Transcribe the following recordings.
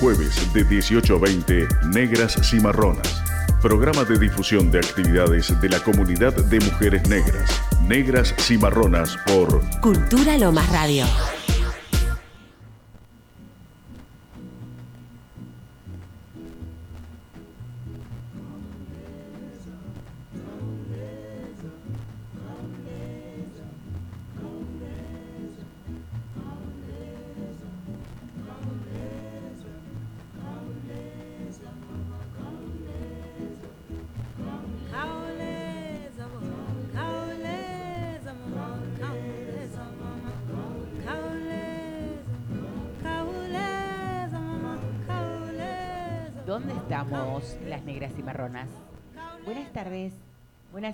jueves de 18 a 20, Negras Cimarronas. Programa de difusión de actividades de la comunidad de mujeres negras. Negras Cimarronas por Cultura Lomas Radio.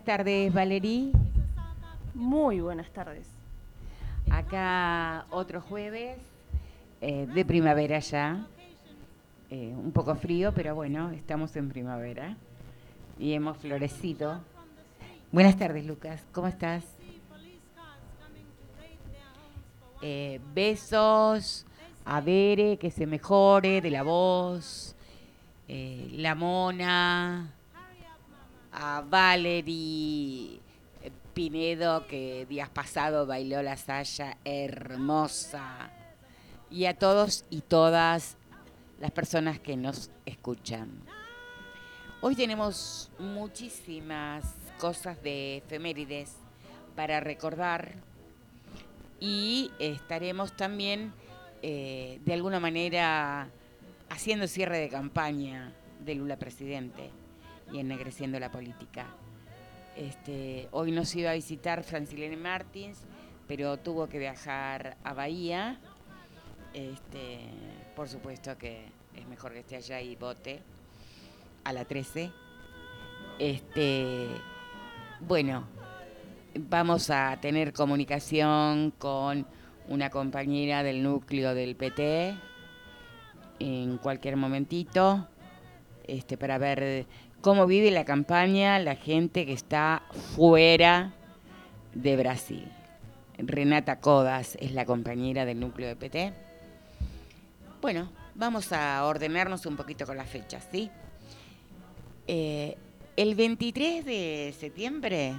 Buenas tardes, Valerí. Muy buenas tardes. Acá otro jueves eh, de primavera ya. Eh, un poco frío, pero bueno, estamos en primavera y hemos florecido. Buenas tardes, Lucas. ¿Cómo estás? Eh, besos a Bere, que se mejore de la voz. eh, la Mona. A Valerie Pinedo, que días pasados bailó la saya hermosa. Y a todos y todas las personas que nos escuchan. Hoy tenemos muchísimas cosas de efemérides para recordar y estaremos también eh, de alguna manera haciendo cierre de campaña de Lula presidente y ennegreciendo la política. Este, hoy nos iba a visitar Francilene Martins, pero tuvo que viajar a Bahía. Este, por supuesto que es mejor que esté allá y vote a la 13. Este, bueno, vamos a tener comunicación con una compañera del núcleo del PT en cualquier momentito para ver cómo vive la campaña la gente que está fuera de Brasil. Renata Codas es la compañera del núcleo de PT. Bueno, vamos a ordenarnos un poquito con las fechas, ¿sí? Eh, el 23 de septiembre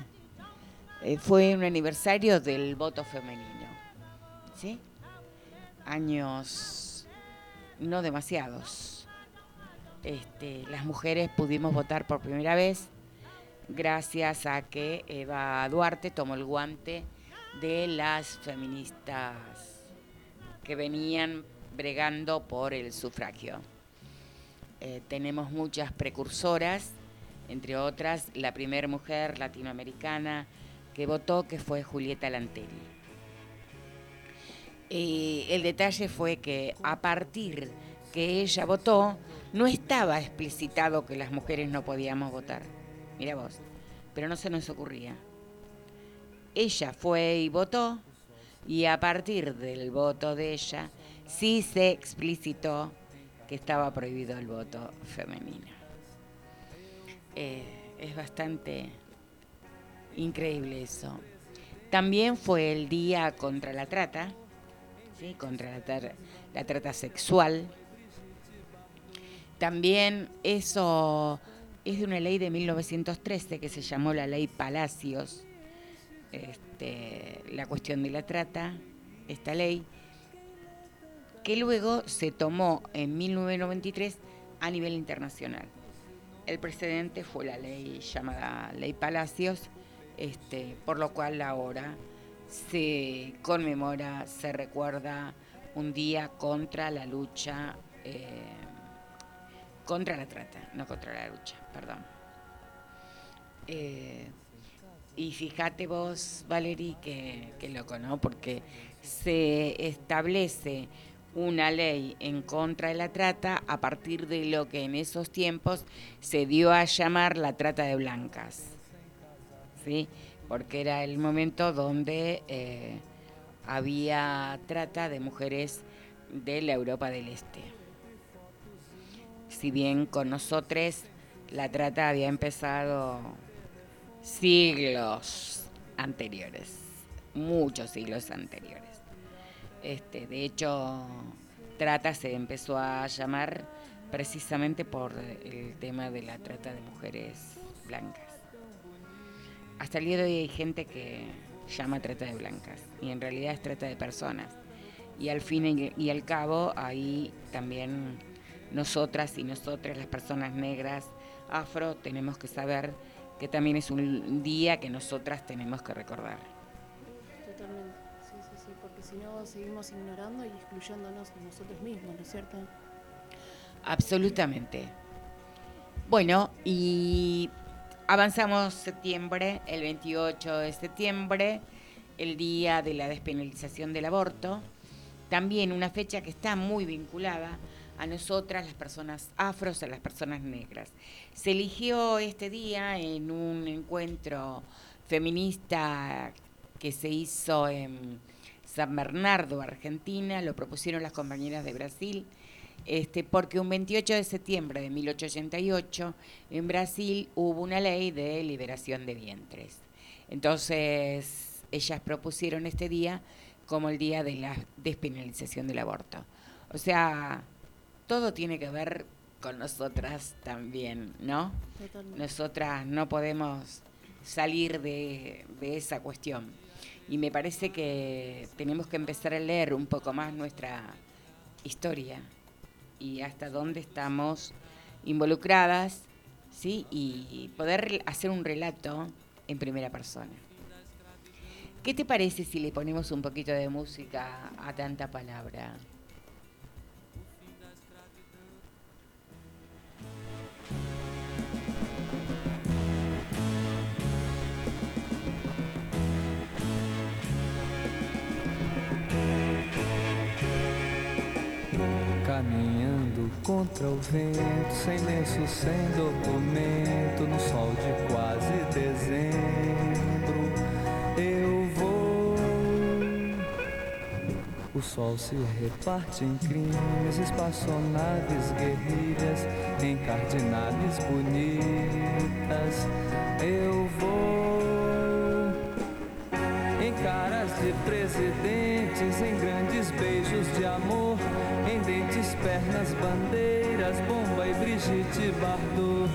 eh, fue un aniversario del voto femenino, ¿sí? Años no demasiados. Este, las mujeres pudimos votar por primera vez gracias a que Eva Duarte tomó el guante de las feministas que venían bregando por el sufragio. Eh, tenemos muchas precursoras, entre otras la primera mujer latinoamericana que votó, que fue Julieta Lanteri. Y el detalle fue que a partir que ella votó, no estaba explicitado que las mujeres no podíamos votar. Mira vos, pero no se nos ocurría. Ella fue y votó, y a partir del voto de ella, sí se explicitó que estaba prohibido el voto femenino. Eh, es bastante increíble eso. También fue el día contra la trata, ¿sí? contra la, la trata sexual. También eso es de una ley de 1913 que se llamó la ley Palacios, este, la cuestión de la trata, esta ley, que luego se tomó en 1993 a nivel internacional. El precedente fue la ley llamada Ley Palacios, este, por lo cual ahora se conmemora, se recuerda un día contra la lucha, eh, contra la trata, no contra la lucha, perdón. Eh, y fíjate vos, Valerie, que, que loco, ¿no? Porque se establece una ley en contra de la trata a partir de lo que en esos tiempos se dio a llamar la trata de blancas. ¿Sí? Porque era el momento donde eh, había trata de mujeres de la Europa del Este. Si bien con nosotros la trata había empezado siglos anteriores, muchos siglos anteriores. Este, de hecho, trata se empezó a llamar precisamente por el tema de la trata de mujeres blancas. Hasta el día de hoy hay gente que llama trata de blancas y en realidad es trata de personas. Y al fin y al cabo ahí también nosotras y nosotras, las personas negras, afro, tenemos que saber que también es un día que nosotras tenemos que recordar. Totalmente, sí, sí, sí, porque si no seguimos ignorando y excluyéndonos nosotros mismos, ¿no es cierto? Absolutamente. Bueno, y avanzamos septiembre, el 28 de septiembre, el día de la despenalización del aborto. También una fecha que está muy vinculada a nosotras, las personas afros, a las personas negras. Se eligió este día en un encuentro feminista que se hizo en San Bernardo, Argentina, lo propusieron las compañeras de Brasil, este, porque un 28 de septiembre de 1888 en Brasil hubo una ley de liberación de vientres. Entonces, ellas propusieron este día como el día de la despenalización del aborto. O sea, todo tiene que ver con nosotras también, ¿no? Nosotras no podemos salir de, esa cuestión. Y me parece que tenemos que empezar a leer un poco más nuestra historia y hasta dónde estamos involucradas, ¿sí? Y poder hacer un relato en primera persona. ¿Qué te parece si le ponemos un poquito de música a tanta palabra? Contra o vento, sem lenço, sem documento, no sol de quase dezembro, eu vou. O sol se reparte em crimes, espaçonaves, guerrilhas, em cardinales bonitas, eu vou. Em caras de presidentes, em grandes beijos de amor pernas, bandeiras, bomba e Brigitte Bardot.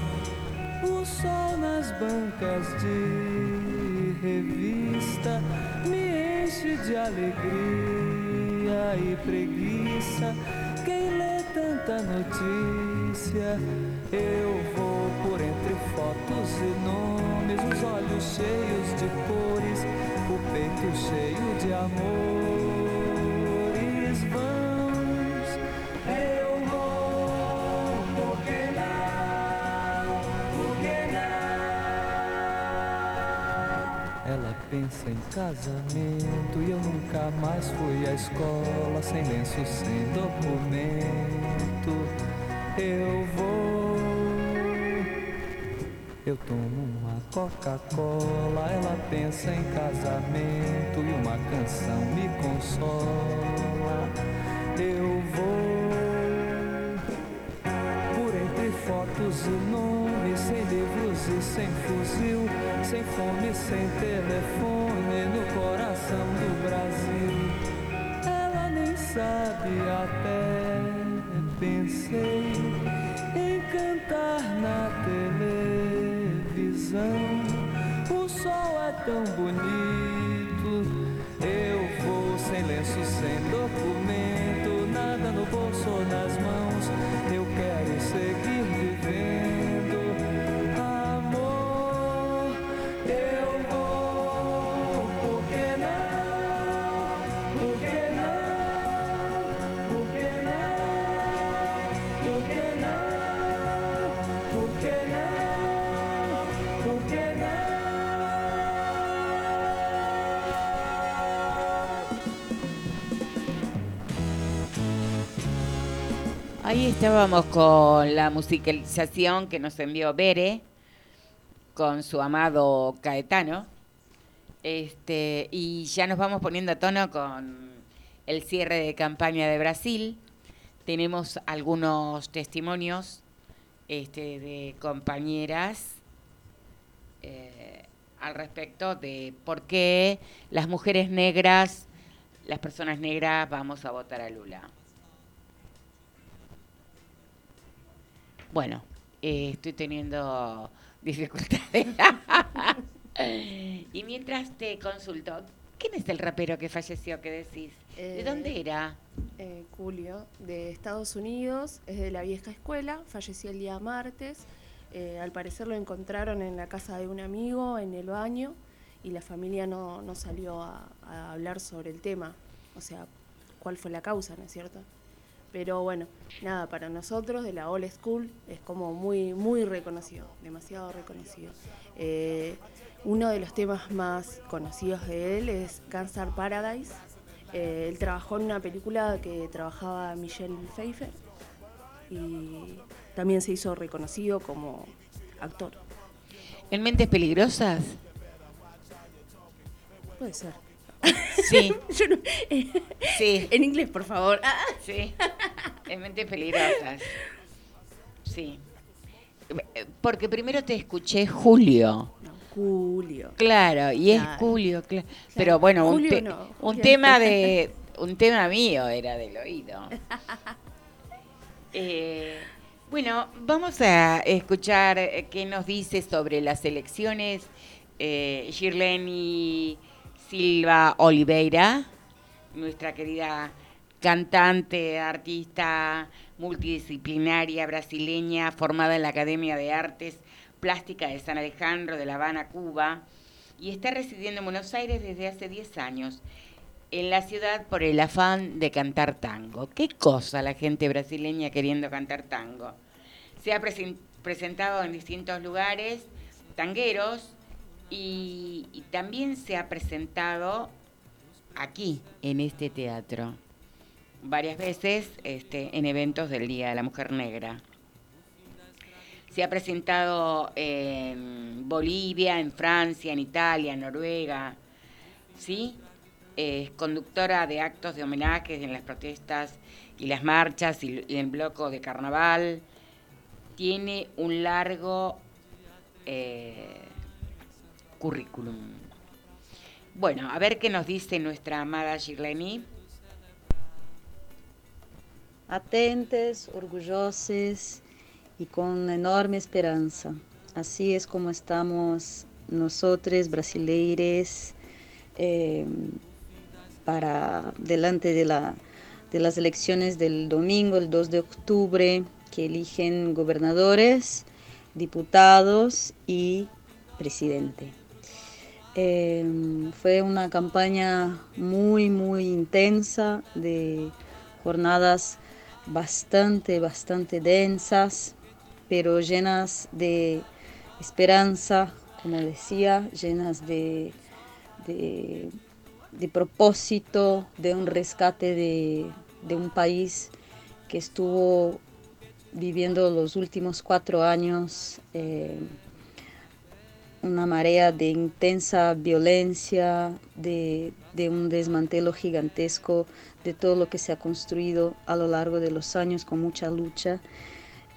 O sol nas bancas de revista me enche de alegria e preguiça. Quem lê tanta notícia, eu vou por entre fotos e nomes, os olhos cheios de cores, o peito cheio de amor. Pensa em casamento e eu nunca mais fui à escola sem lenço, sem documento. Eu vou, eu tomo uma Coca-Cola, ela pensa em casamento e uma canção me consola. Eu vou por entre fotos e nomes, sem sem fuzil sem fome, sem telefone no coração do Brasil. Ela nem sabe até pensei em cantar na televisão. O sol é tão bonito, eu vou sem lenço, sem documento, nada no bolso ou nas mãos. Eu quero seguir Ahí estábamos con la musicalización que nos envió Bere con su amado Caetano. Este, y ya nos vamos poniendo a tono con el cierre de campaña de Brasil. Tenemos algunos testimonios este, de compañeras eh, al respecto de por qué las mujeres negras, las personas negras, vamos a votar a Lula. Bueno, eh, estoy teniendo dificultades. y mientras te consulto, ¿quién es el rapero que falleció que decís? ¿De Eh, dónde era? Eh, Julio, de Estados Unidos, es de la vieja escuela, falleció el día martes. Eh, al parecer lo encontraron en la casa de un amigo, en el baño, y la familia no, no salió a, a hablar sobre el tema, o sea, cuál fue la causa, ¿no es cierto? Pero bueno, nada, para nosotros de la old school es como muy, muy reconocido, demasiado reconocido. Eh, uno de los temas más conocidos de él es Cancer Paradise. Eh, él trabajó en una película que trabajaba Michelle Pfeiffer y también se hizo reconocido como actor. ¿En Mentes Peligrosas? Puede ser. Sí, no- sí, en inglés, por favor. Ah, sí. En Mentes Peligrosas. Sí. Eh, Porque primero te escuché Julio. no, Julio. Claro, y es. Julio, claro. Pero bueno, un, Julio te- no, un Julio. tema de un tema mío era del oído. Eh, bueno, vamos a escuchar eh, qué nos dice sobre las elecciones eh, Shirlene Silva Oliveira, nuestra querida cantante, artista multidisciplinaria brasileña formada en la Academia de Artes Plástica de San Alejandro de La Habana, Cuba, y está residiendo en Buenos Aires desde hace 10 años en la ciudad por el afán de cantar tango. ¿Qué cosa la gente brasileña queriendo cantar tango? Se ha presen- presentado en distintos lugares tangueros y, también se ha presentado aquí, en este teatro, varias veces este, en eventos del Día de la Mujer Negra. Se ha presentado en Bolivia, en Francia, en Italia, en Noruega, ¿sí? Es conductora de actos de homenajes en las protestas y las marchas y, y el bloco de carnaval. Tiene un largo eh, currículum. Bueno, a ver qué nos dice nuestra amada Shirlene. atentes, orgullosos y con enorme esperanza. Así es como estamos nosotros, brasileiros, eh, para delante de, la, de las elecciones del domingo, el 2 de octubre, que eligen gobernadores, diputados y presidente. Eh, fue una campaña muy, muy intensa de jornadas bastante, bastante densas, pero llenas de esperanza, como decía, llenas de, de, de propósito, de un rescate de, de, un país que estuvo viviendo los últimos cuatro años eh, una marea de intensa violencia, de, de un desmantelo gigantesco de todo lo que se ha construido a lo largo de los años con mucha lucha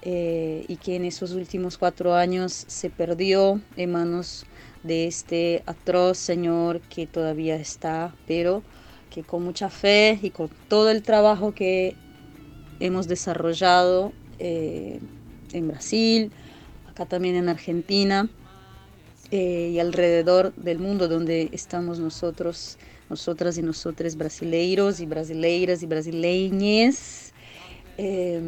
eh, y que en esos últimos cuatro años se perdió en manos de este atroz señor que todavía está, pero que con mucha fe y con todo el trabajo que hemos desarrollado eh, en Brasil, acá también en Argentina eh, y alrededor del mundo donde estamos nosotros, nosotras y nosotros brasileiros y brasileiras y brasileñes. Eh,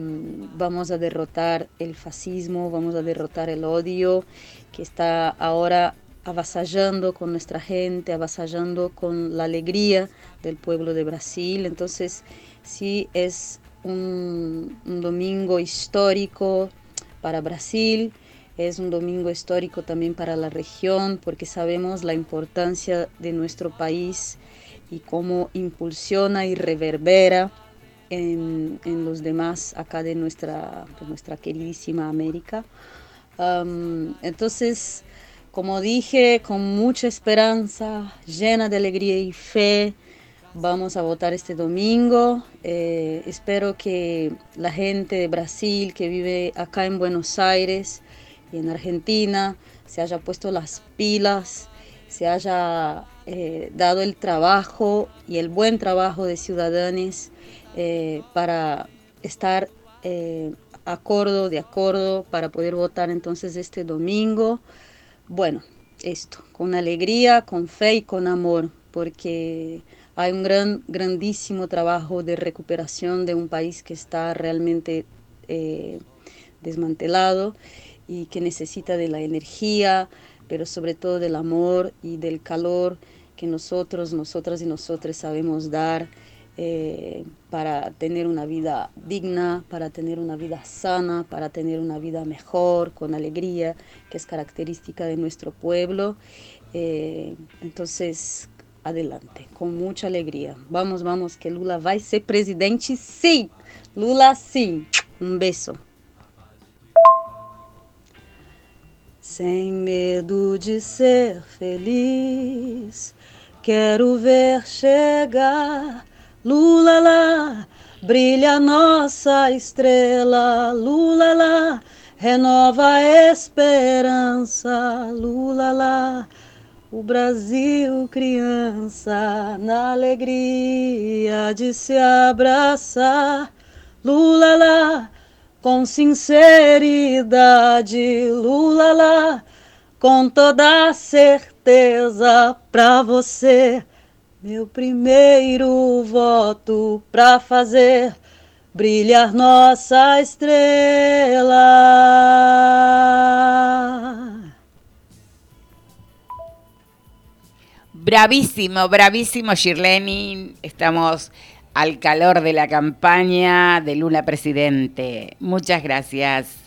vamos a derrotar el fascismo, vamos a derrotar el odio que está ahora avasallando con nuestra gente, avasallando con la alegría del pueblo de Brasil. Entonces, sí es un domingo histórico para Brasil, es un domingo histórico también para la región porque sabemos la importancia de nuestro país y cómo impulsiona y reverbera en, en los demás acá de nuestra, de nuestra queridísima América. Um, entonces, como dije, con mucha esperanza, llena de alegría y fe, vamos a votar este domingo. Eh, espero que la gente de Brasil que vive acá en Buenos Aires y en Argentina se haya puesto las pilas, se haya eh, dado el trabajo y el buen trabajo de ciudadanos eh, para estar acuerdo, de acuerdo, para poder votar entonces este domingo. Bueno, esto, con alegría, con fe y con amor, porque hay un gran, grandísimo trabajo de recuperación de un país que está realmente eh, desmantelado y que necesita de la energía, pero sobre todo del amor y del calor que nosotros, nosotras y nosotros sabemos dar eh, para tener una vida digna, para tener una vida sana, para tener una vida mejor, con alegría, que es característica de nuestro pueblo. Eh, entonces, adelante, con mucha alegría. Vamos, vamos, que Lula vai ser presidente, sim. Lula, sim. Um beijo. Sem medo de ser feliz, quero ver chegar Lula lá, brilha nossa estrela, Lula lá, renova a esperança, Lula lá, o Brasil criança, na alegria de se abraçar, Lula lá, com sinceridade, Lula lá, com toda certeza pra você meu primeiro voto para fazer brilhar nossa estrela. Bravísimo, bravísimo Shirlene. Estamos al calor de la campaña de Lula Presidente. Muchas gracias.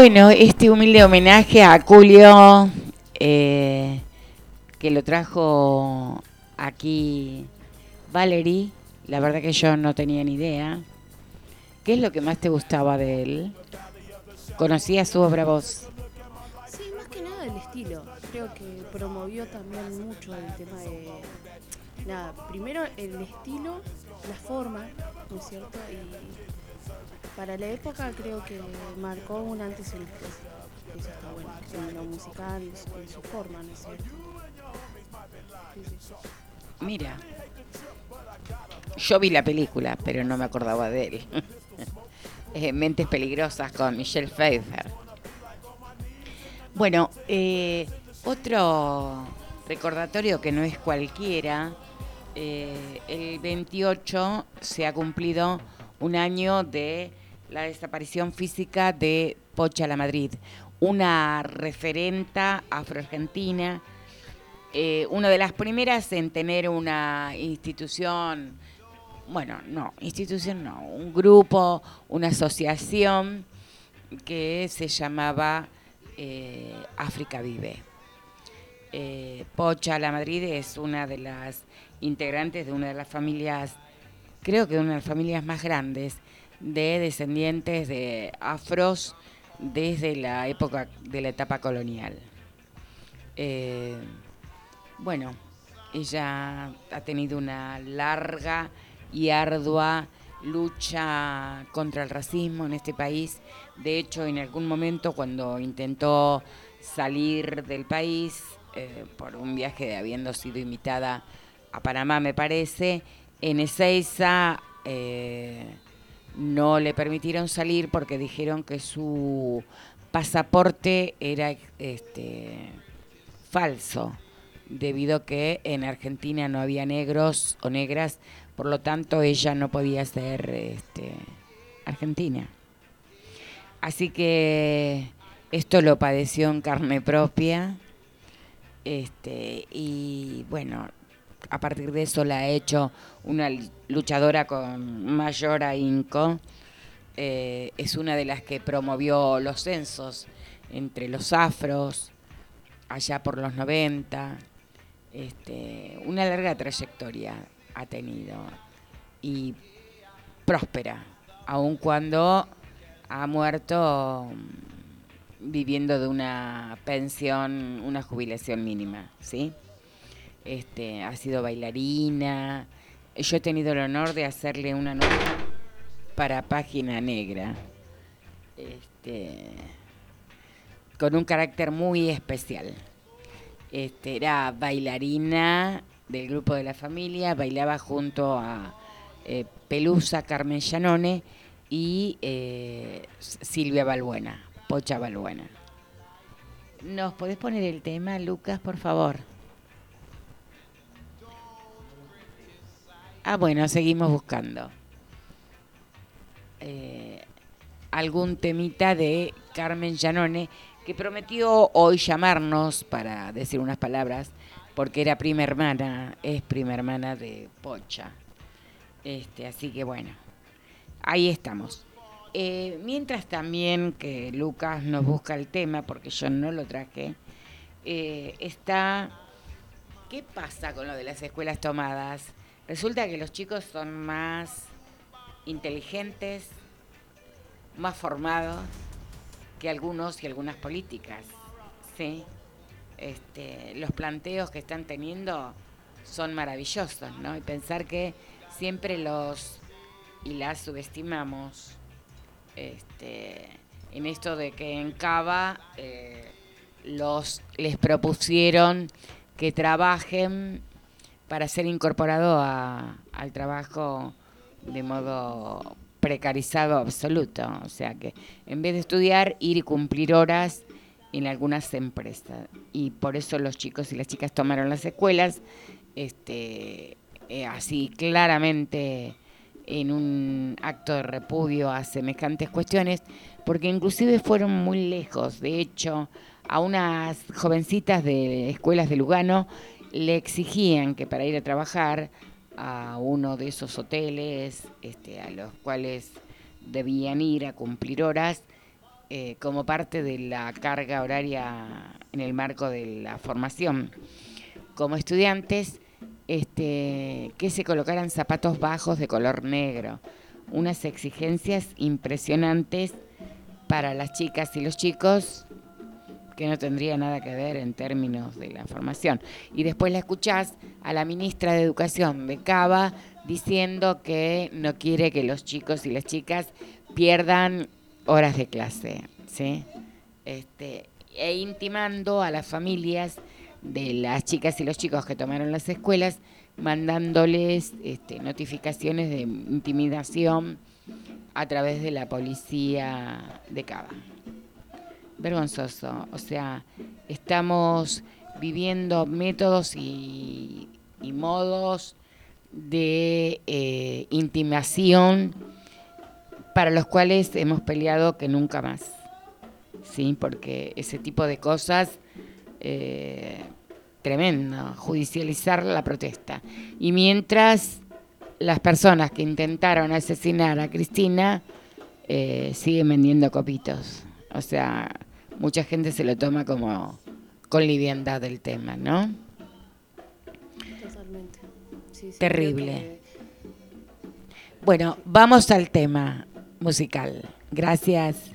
Bueno, este humilde homenaje a Julio, eh, que lo trajo aquí Valerie, la verdad que yo no tenía ni idea. ¿Qué es lo que más te gustaba de él? ¿Conocías su obra vos? Sí, más que nada el estilo. Creo que promovió también mucho el tema de. Nada, primero el estilo, la forma, ¿no es cierto? Y para la época creo que marcó un antes y después. Eso está bueno, en lo musical, en su forma, ¿no es cierto? Mira, yo vi la película, pero no me acordaba de él. Eh, Mentes Peligrosas con Michelle Pfeiffer. Bueno, eh, otro recordatorio que no es cualquiera, eh, el 28 se ha cumplido un año de la desaparición física de Pocha La Madrid, una referenta afroargentina, eh, una de las primeras en tener una institución, bueno, no, institución no, un grupo, una asociación que se llamaba eh, África Vive. Eh, Pocha La Madrid es una de las integrantes de una de las familias, creo que una de las familias más grandes de descendientes de afros desde la época de la etapa colonial. Eh, bueno, ella ha tenido una larga y ardua lucha contra el racismo en este país. De hecho, en algún momento cuando intentó salir del país eh, por un viaje de habiendo sido invitada a Panamá, me parece, en Ezeiza eh, no le permitieron salir porque dijeron que su pasaporte era este, falso, debido a que en Argentina no había negros o negras, por lo tanto ella no podía ser este, argentina. Así que esto lo padeció en carne propia. Este, y bueno, a partir de eso la ha hecho una luchadora con mayor ahínco. Eh, es una de las que promovió los censos entre los afros, allá por los 90. Este, una larga trayectoria ha tenido y próspera, aun cuando ha muerto mm, viviendo de una pensión, una jubilación mínima, ¿sí? Este, ha sido bailarina. Yo he tenido el honor de hacerle una nota para Página Negra. Este, con un carácter muy especial. Este, era bailarina del grupo de la familia, bailaba junto a eh, Pelusa, Carmen Llanone y eh, Silvia Balbuena, Pocha Balbuena. ¿Nos podés poner el tema, Lucas, por favor? Ah, bueno, seguimos buscando. Eh, algún temita de Carmen Llanone, que prometió hoy llamarnos para decir unas palabras, porque era prima hermana, es prima hermana de Pocha. Este, así que bueno, ahí estamos. Eh, mientras también que Lucas nos busca el tema, porque yo no lo traje, eh, está, ¿qué pasa con lo de las escuelas tomadas? Resulta que los chicos son más inteligentes, más formados que algunos y algunas políticas. ¿sí? Este, los planteos que están teniendo son maravillosos, ¿no? Y pensar que siempre los y las subestimamos este, en esto de que en Cava eh, los les propusieron que trabajen para ser incorporado al trabajo de modo precarizado absoluto. O sea que en vez de estudiar, ir y cumplir horas en algunas empresas. Y por eso los chicos y las chicas tomaron las escuelas, este, eh, así claramente en un acto de repudio a semejantes cuestiones, porque inclusive fueron muy lejos. De hecho, a unas jovencitas de escuelas de Lugano le exigían que para ir a trabajar a uno de esos hoteles este, a los cuales debían ir a cumplir horas, eh, como parte de la carga horaria en el marco de la formación. Como estudiantes, este, que se colocaran zapatos bajos de color negro, unas exigencias impresionantes para las chicas y los chicos que no tendría nada que ver en términos de la formación. Y después la escuchás a la ministra de Educación de Cava diciendo que no quiere que los chicos y las chicas pierdan horas de clase, ¿sí? Este, e intimando a las familias de las chicas y los chicos que tomaron las escuelas, mandándoles este, notificaciones de intimidación a través de la policía de Cava. Vergonzoso, o sea, estamos viviendo métodos y, modos de eh, intimación para los cuales hemos peleado que nunca más, ¿sí? Porque ese tipo de cosas eh, tremendo, judicializar la protesta. Y mientras las personas que intentaron asesinar a Cristina eh, siguen vendiendo copitos. O sea, mucha gente se lo toma como con liviandad el tema, ¿no? Totalmente. Sí, sí, Terrible. que- Bueno, vamos al tema musical. Gracias.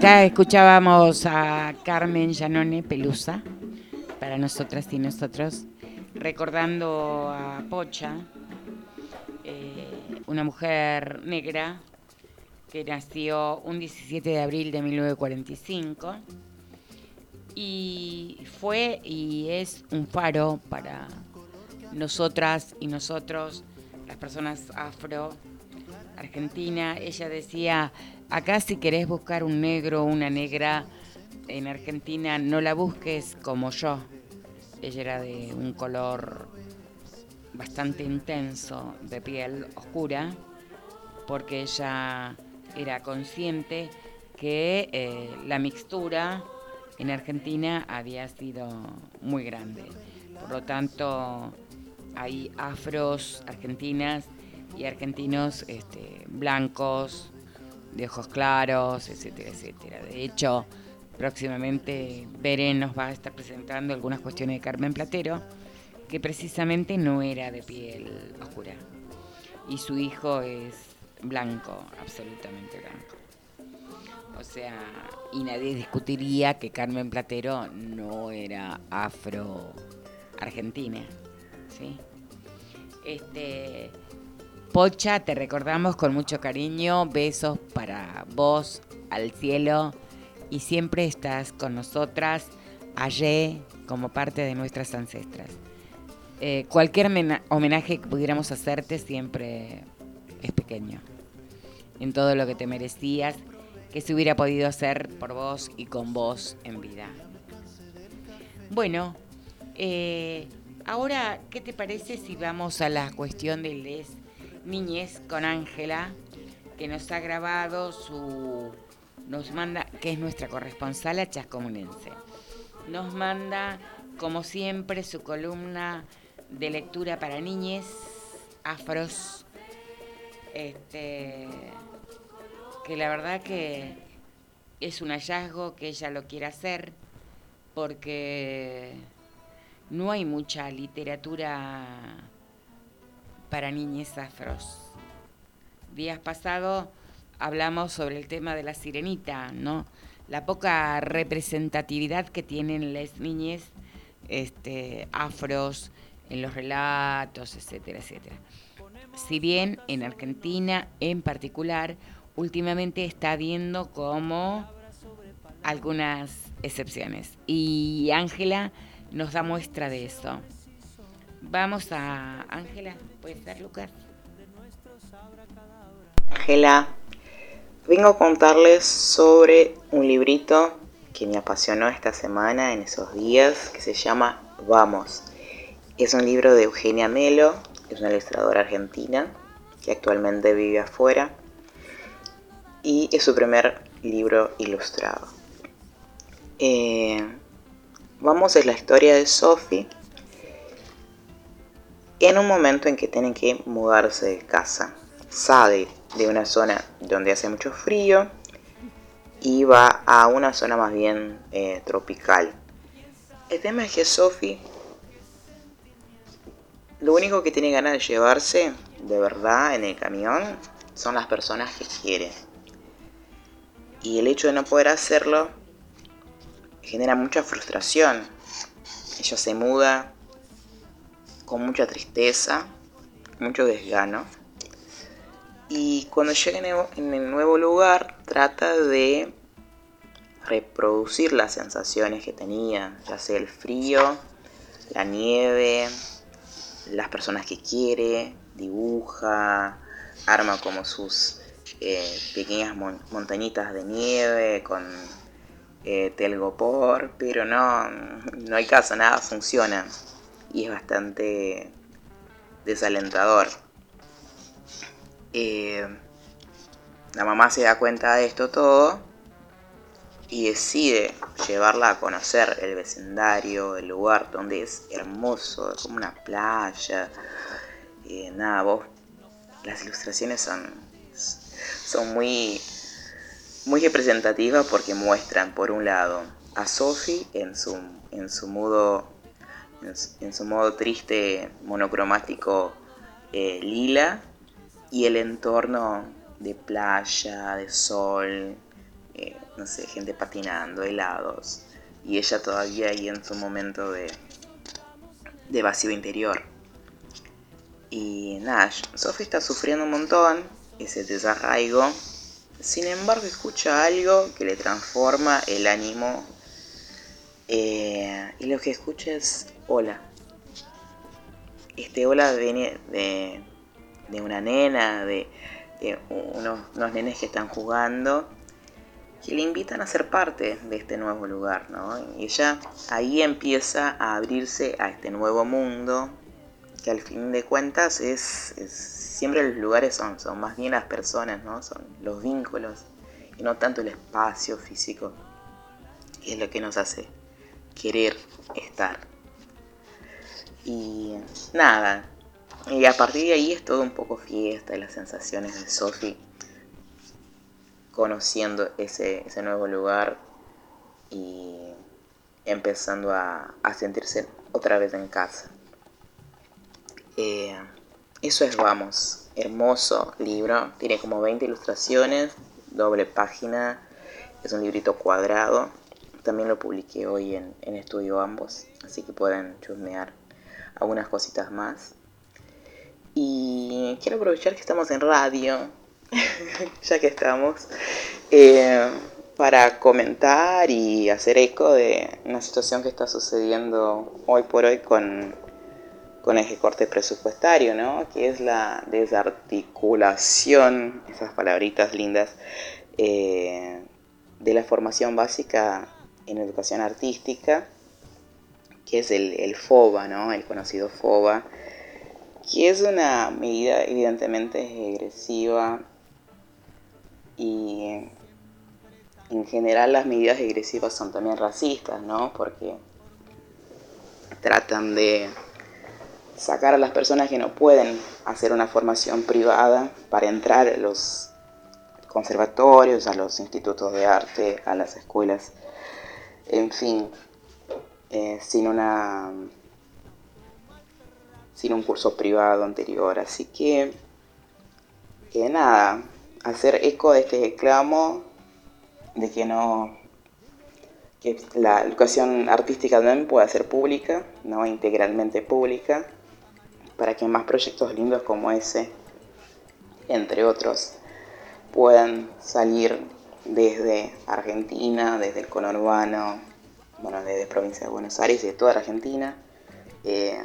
Acá escuchábamos a Carmen Llanone Pelusa, para nosotras y nosotros, recordando a Pocha, eh, una mujer negra que nació un 17 de abril de 1945 y fue y es un faro para nosotras y nosotros las personas afro argentina, ella decía, acá si querés buscar un negro o una negra en Argentina, no la busques como yo. Ella era de un color bastante intenso, de piel oscura, porque ella era consciente que eh, la mixtura en Argentina había sido muy grande. Por lo tanto, hay afros argentinas y argentinos este, blancos, de ojos claros, etcétera, etcétera. De hecho, próximamente Beren nos va a estar presentando algunas cuestiones de Carmen Platero, que precisamente no era de piel oscura. Y su hijo es blanco, absolutamente blanco. O sea, y nadie discutiría que Carmen Platero no era afro-argentina. ¿sí? Este, Pocha, te recordamos con mucho cariño, besos para vos al cielo y siempre estás con nosotras allí como parte de nuestras ancestras. Eh, cualquier homenaje que pudiéramos hacerte siempre es pequeño. En todo lo que te merecías que se hubiera podido hacer por vos y con vos en vida. Bueno, eh, ahora, ¿qué te parece si vamos a la cuestión de les niñez con Ángela, que nos ha grabado su, nos manda, que es nuestra corresponsal a Chascomunense. Nos manda, como siempre, su columna de lectura para niñez, afros, este que la verdad que es un hallazgo que ella lo quiere hacer porque no hay mucha literatura para niñez afros. Días pasados hablamos sobre el tema de la sirenita, ¿no? La poca representatividad que tienen las niñez este, afros en los relatos, etcétera, etcétera. Si bien en Argentina en particular últimamente está viendo como algunas excepciones. Y Ángela nos da muestra de eso. Vamos a Ángela, ¿puedes dar Lucas? Ángela, vengo a contarles sobre un librito que me apasionó esta semana, en esos días, que se llama Vamos. Es un libro de Eugenia Melo, es una ilustradora argentina que actualmente vive afuera y es su primer libro ilustrado. Eh, vamos a la historia de Sophie en un momento en que tienen que mudarse de casa. Sale de una zona donde hace mucho frío y va a una zona más bien eh, tropical. El tema es que Sophie lo único que tiene ganas de llevarse de verdad en el camión son las personas que quiere. Y el hecho de no poder hacerlo genera mucha frustración. Ella se muda con mucha tristeza, mucho desgano. Y cuando llega en el nuevo lugar trata de reproducir las sensaciones que tenía, ya sea el frío, la nieve, las personas que quiere, dibuja, arma como sus eh, pequeñas montañitas de nieve con eh, telgopor, pero no, no hay caso, nada funciona y es bastante desalentador. Eh, la mamá se da cuenta de esto todo y decide llevarla a conocer el vecindario, el lugar donde es hermoso, como una playa. nada, vos, las ilustraciones son son muy, muy representativas porque muestran, por un lado, a Sophie en su, en su modo en su modo triste monocromático eh, lila y el entorno de playa, de sol, eh, no sé, gente patinando, helados y ella todavía ahí en su momento de, de vacío interior. Y nada, Sophie está sufriendo un montón, ese desarraigo. Sin embargo, escucha algo que le transforma el ánimo. Eh, y lo que escucha es hola. Este hola viene de, de una nena, de, unos nenes que están jugando, que le invitan a ser parte de este nuevo lugar, ¿no? Y ella ahí empieza a abrirse a este nuevo mundo, que al fin de cuentas es, es- siempre los lugares son, son más bien las personas, ¿no? Son los vínculos y no tanto el espacio físico, que es lo que nos hace querer estar. Y nada, y a partir de ahí es todo un poco fiesta, las sensaciones de Sophie conociendo ese, ese nuevo lugar y empezando a, a sentirse otra vez en casa. Eh, eso es Vamos, hermoso libro, tiene como 20 ilustraciones, doble página, es un librito cuadrado. También lo publiqué hoy en, en Estudio Ambos, así que pueden chusmear algunas cositas más. Y quiero aprovechar que estamos en radio, ya que estamos, eh, para comentar y hacer eco de una situación que está sucediendo hoy por hoy con, con el corte presupuestario, ¿no? Que es la desarticulación, esas palabritas lindas, eh, de la formación básica en educación artística, que es el, el FOBA, ¿no? El conocido FOBA, que es una medida evidentemente egresiva y en general las medidas egresivas son también racistas, ¿no? Porque tratan de sacar a las personas que no pueden hacer una formación privada para entrar a los conservatorios, a los institutos de arte, a las escuelas, en fin, eh, sin una sin un curso privado anterior. Así que, que nada, hacer eco de este reclamo de que no que la educación artística también pueda ser pública, no integralmente pública, para que más proyectos lindos como ese, entre otros, puedan salir desde Argentina, desde el conurbano, bueno, desde provincia de Buenos Aires y de toda la Argentina, eh,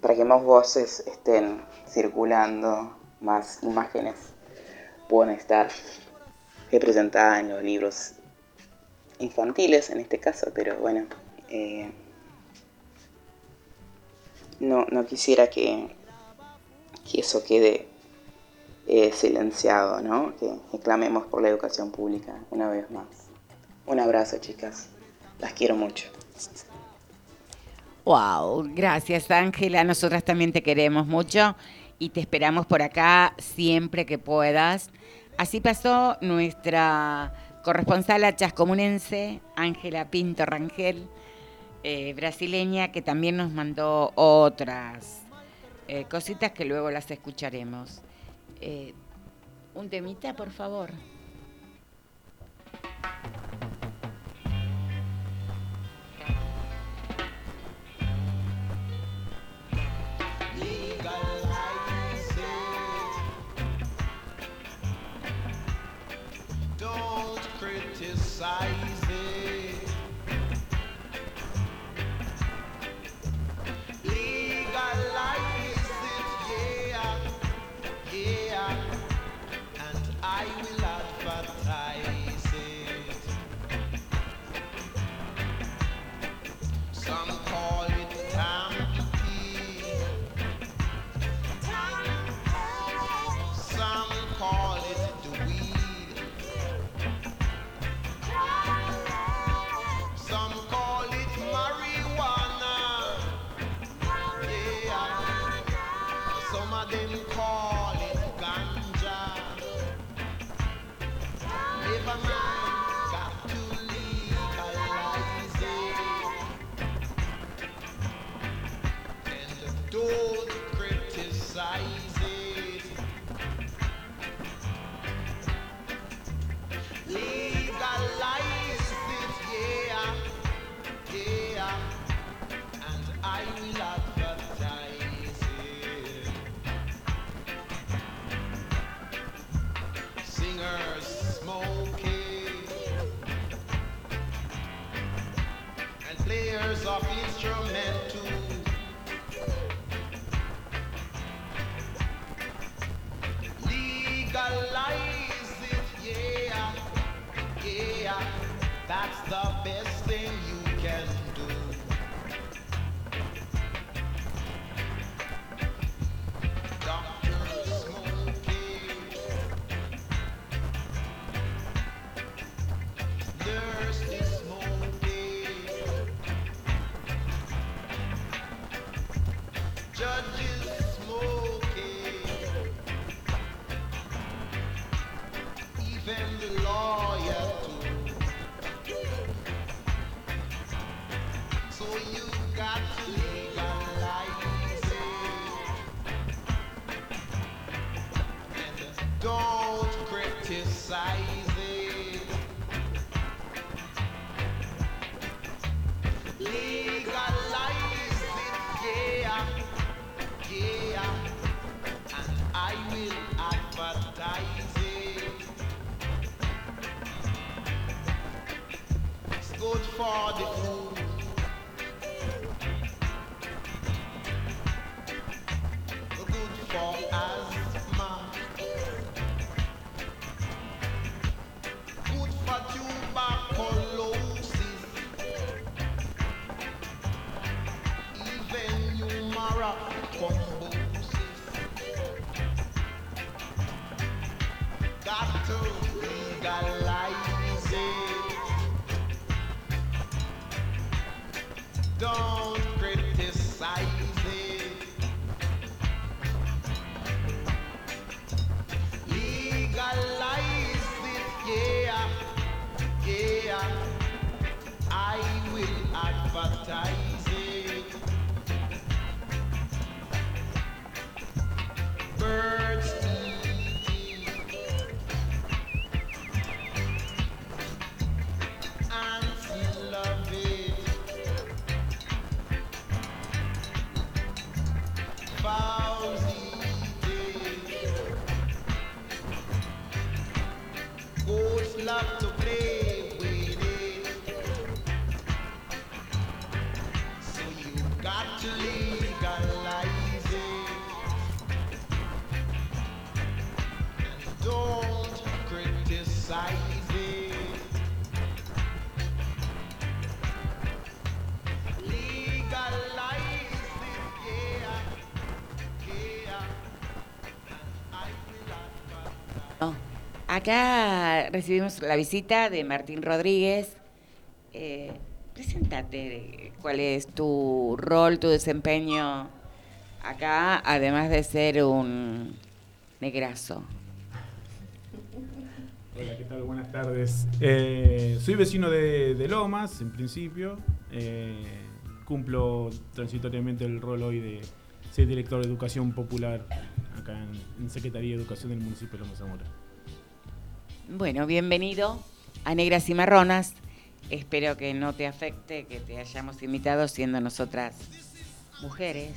para que más voces estén circulando, más imágenes puedan estar representadas en los libros infantiles en este caso, pero bueno, eh, no, no quisiera que, que eso quede eh, silenciado, ¿no? Que reclamemos por la educación pública una vez más. Un abrazo, chicas. Las quiero mucho. Wow, gracias Ángela, nosotras también te queremos mucho y te esperamos por acá siempre que puedas. Así pasó nuestra corresponsal chascomunense, Ángela Pinto Rangel, eh, brasileña, que también nos mandó otras eh, cositas que luego las escucharemos. Eh, un temita, por favor. size. Acá recibimos la visita de Martín Rodríguez. Eh, preséntate, cuál es tu rol, tu desempeño acá, además de ser un negrazo. Hola, ¿qué tal? Buenas tardes. Eh, soy vecino de, Lomas, en principio. Eh, cumplo transitoriamente el rol hoy de ser director de Educación Popular acá en, en Secretaría de Educación del municipio de Lomas Zamora. Bueno, bienvenido a Negras y Marronas. Espero que no te afecte que te hayamos invitado siendo nosotras mujeres.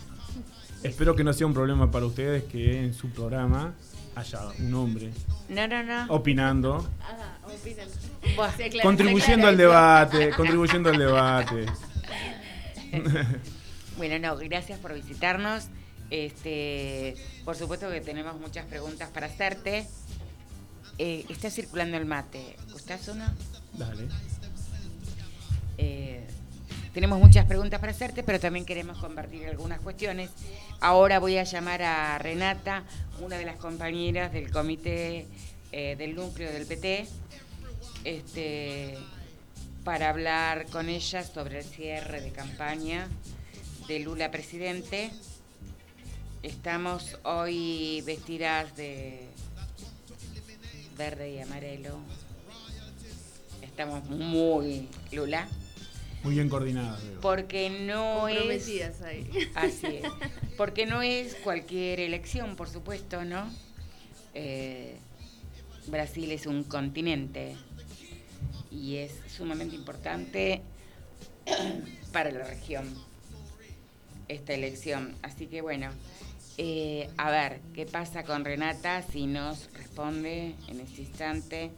Espero que no sea un problema para ustedes que en su programa haya un hombre No, no, no. opinando, Ah, opinan. Buah. Se aclara- contribuyendo se al debate, contribuyendo al debate. Bueno, no, gracias por visitarnos. Este, por supuesto que tenemos muchas preguntas para hacerte. Eh, está circulando el mate. ¿Gustás uno? Dale. Eh, tenemos muchas preguntas para hacerte, pero también queremos compartir algunas cuestiones. Ahora voy a llamar a Renata, una de las compañeras del comité eh, del núcleo del PT, este, para hablar con ella sobre el cierre de campaña de Lula presidente. Estamos hoy vestidas de verde y amarelo. Estamos muy Lula. Muy bien coordinadas. Porque no es. Ahí. Así es. Porque no es cualquier elección, por supuesto, ¿no? Eh, Brasil es un continente y es sumamente importante para la región esta elección. Así que bueno, eh, a ver qué pasa con Renata si nos responde en este instante.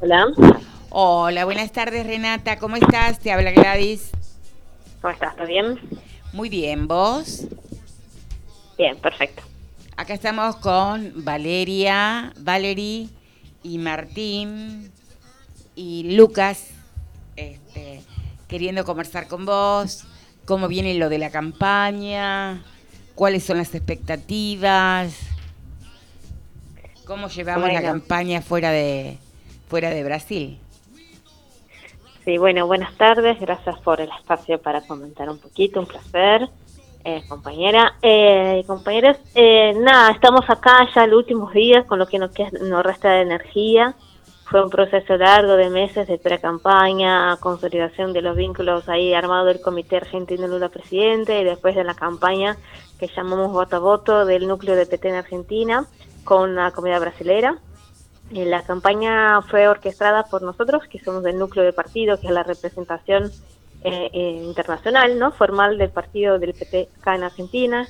Hola, Hola, buenas tardes Renata, ¿cómo estás? Te habla Gladys. ¿cómo estás? ¿Todo bien? Muy bien, ¿vos? Bien, perfecto. Acá estamos con Valeria, Valerie y Martín y Lucas, este, queriendo conversar con vos, cómo viene lo de la campaña, cuáles son las expectativas, cómo llevamos la campaña fuera de fuera de Brasil. Sí, bueno, buenas tardes. Gracias por el espacio para comentar un poquito. Un placer, eh, compañera. Eh, compañeros, eh, nada, estamos acá ya los últimos días con lo que nos, resta de energía. Fue un proceso largo de meses de pre-campaña, consolidación de los vínculos ahí armado del Comité Argentino Lula Presidente y después de la campaña que llamamos voto a voto del núcleo de PT en Argentina con la comunidad brasilera. Eh, La campaña fue orquestada por nosotros, que somos del núcleo de partido, que es la representación eh, eh, internacional, no formal del partido del PT acá en Argentina.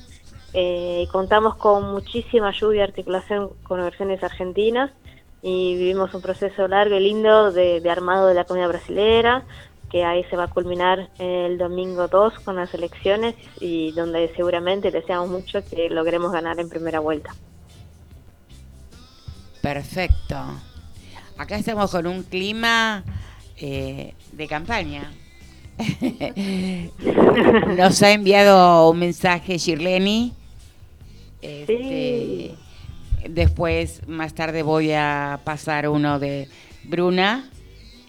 Eh, contamos con muchísima y articulación con versiones argentinas y vivimos un proceso largo y lindo de, de armado de la comida brasilera, que ahí se va a culminar el domingo 2 con las elecciones y donde seguramente deseamos mucho que logremos ganar en primera vuelta. Perfecto. Acá estamos con un clima eh, de campaña. Nos ha enviado un mensaje Shirleni. Este, Después, más tarde, voy a pasar uno de Bruna.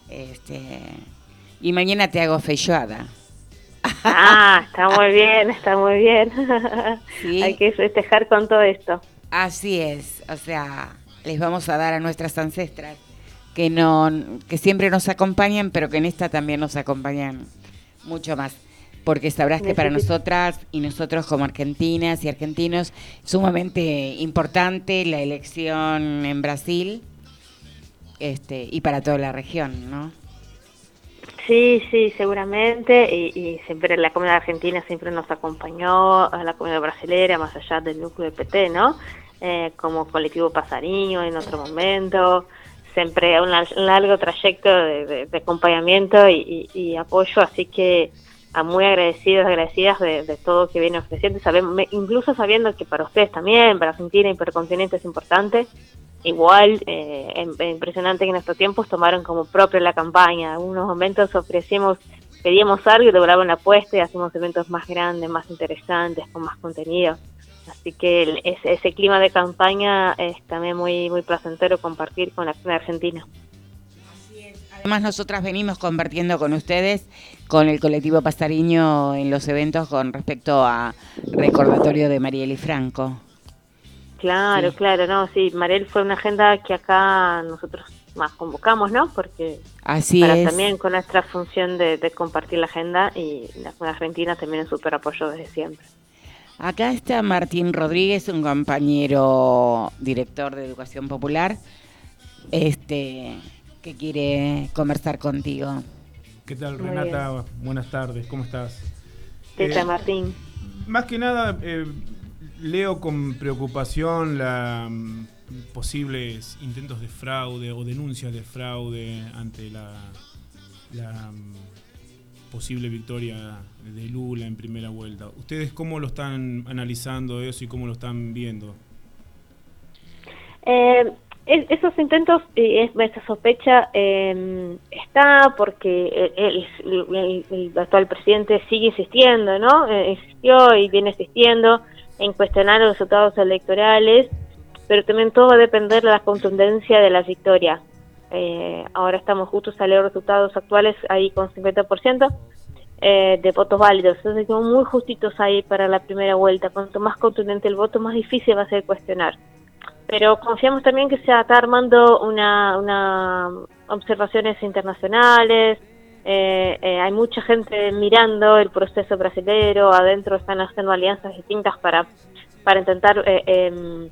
Este, y mañana te hago feijoada. Ah, está muy bien, está muy bien. Sí. Hay que festejar con todo esto. Así es, o sea, les vamos a dar a nuestras ancestras que no que siempre nos acompañan, pero que en esta también nos acompañan mucho más, porque sabrás que para nosotras y nosotros como argentinas y argentinos sumamente importante la elección en Brasil. Este, y para toda la región, ¿no? Sí, sí, seguramente. Y, y siempre la comida argentina siempre nos acompañó a la comida brasilera, más allá del núcleo de PT, ¿no? Eh, como colectivo Pasariño en otro momento. Siempre un, lar- un largo trayecto de, de- de acompañamiento y, apoyo, así que a muy agradecidos, agradecidas de, de todo que viene ofreciendo, sabemos, incluso sabiendo que para ustedes también, para Argentina y para el continente es importante. Igual, eh, impresionante que en estos tiempos tomaron como propia la campaña. En algunos momentos ofrecíamos, pedíamos algo y lograban la apuesta y hacemos eventos más grandes, más interesantes, con más contenido. Así que el- ese, ese clima de campaña es también muy, muy placentero compartir con la comunidad argentina. Además, nosotras venimos compartiendo con ustedes, con el colectivo Pasariño en los eventos con respecto a recordatorio de Marieli Franco. Claro, Sí. claro, no, sí, Marel fue una agenda que acá nosotros más convocamos, ¿no? Porque Así para es. también con nuestra función de, de compartir la agenda y la argentina también es súper apoyo desde siempre. Acá está Martín Rodríguez, un compañero director de Educación Popular, este que quiere conversar contigo. ¿Qué tal, Muy Renata? Buenas tardes, ¿cómo estás? Teta Eh, Martín. Más que nada, eh, leo con preocupación la mm, posibles intentos de fraude o denuncias de fraude ante la, la mm, posible victoria de Lula en primera vuelta. ¿Ustedes cómo lo están analizando eso y cómo lo están viendo? Eh, es- esos intentos, eh, es- esa sospecha eh, está porque el, actual presidente sigue insistiendo, ¿no? Eh, insistió y viene insistiendo en cuestionar los resultados electorales, pero también todo va a depender de la contundencia de la victoria. Eh, ahora estamos justo los resultados actuales ahí con 50% eh, de votos válidos. Entonces, estamos muy justitos ahí para la primera vuelta. Cuanto más contundente el voto, más difícil va a ser cuestionar pero confiamos también que se está armando una, observaciones internacionales. eh, eh, hay mucha gente mirando el proceso brasilero, adentro están haciendo alianzas distintas para, para intentar eh, em,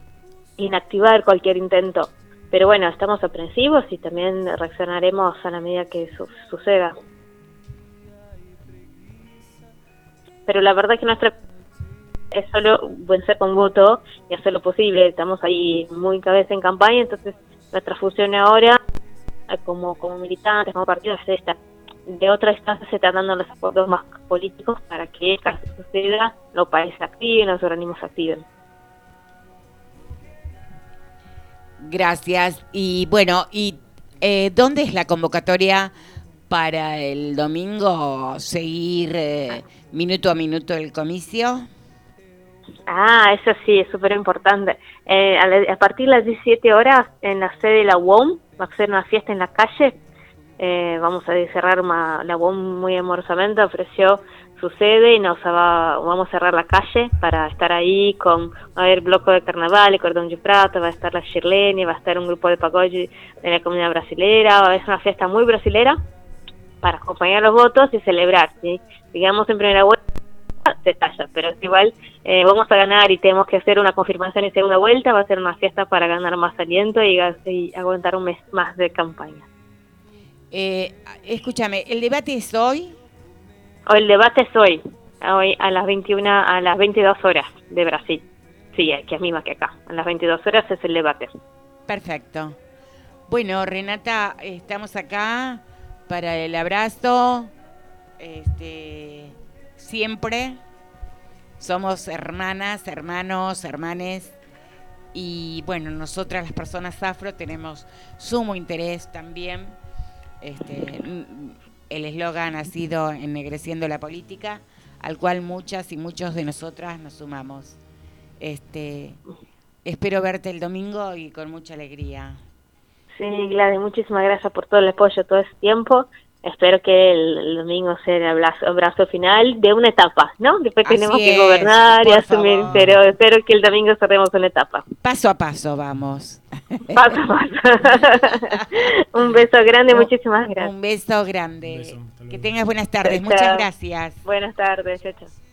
inactivar cualquier intento. Pero bueno, estamos aprensivos y también reaccionaremos a la medida que su- suceda. Pero la verdad que nuestra es solo vencer con voto y hacer lo posible. Estamos ahí muy cabeza en campaña, entonces nuestra función ahora, eh, como, como militantes, como partidos, es esta. De otra instancia se están dando los acuerdos más políticos para que, caso suceda, los países activen, los organismos activen. Gracias. Y bueno, ¿y eh, dónde es la convocatoria para el domingo seguir eh, minuto a minuto el comicio? Ah, eso sí, es súper importante. Eh, a, a partir de las 17 horas, en la sede de la UOM, va a ser una fiesta en la calle. Eh, vamos a cerrar la UOM muy amorosamente, ofreció su sede y nos va, vamos a cerrar la calle para estar ahí con, va a haber bloco de carnaval, el cordón de prata, va a estar la Shirlene, va a estar un grupo de pagode de la comunidad brasilera, va a haber una fiesta muy brasilera para acompañar los votos y celebrar, ¿sí? Digamos en primera vuelta se estalla, pero igual eh, vamos a ganar y tenemos que hacer una confirmación en segunda vuelta, va a ser una fiesta para ganar más aliento y, y aguantar un mes más de campaña. Eh, escúchame, ¿el debate es hoy? El debate es hoy. hoy a las 21, a las 22 horas de Brasil. Sí, que es misma que acá. A las 22 horas es el debate. Perfecto. Bueno, Renata, estamos acá para el abrazo. Este, siempre somos hermanas, hermanos, hermanes. Y bueno, nosotras las personas afro tenemos sumo interés también. Este, el eslogan ha sido Ennegreciendo la política, al cual muchas y muchos de nosotras nos sumamos. Este, espero verte el domingo y con mucha alegría. Sí, Gladys, muchísimas gracias por todo el apoyo todo este tiempo. Espero que el, el domingo sea el abrazo, abrazo final de una etapa, ¿no? Después Así tenemos que es, gobernar y asumir, favor. pero espero que el domingo cerremos una etapa. Paso a paso vamos. Paso a paso. Un beso grande, muchísimas gracias. Un beso grande. Un beso, que tengas buenas tardes. Chao, Muchas gracias. Buenas tardes, chao, chao.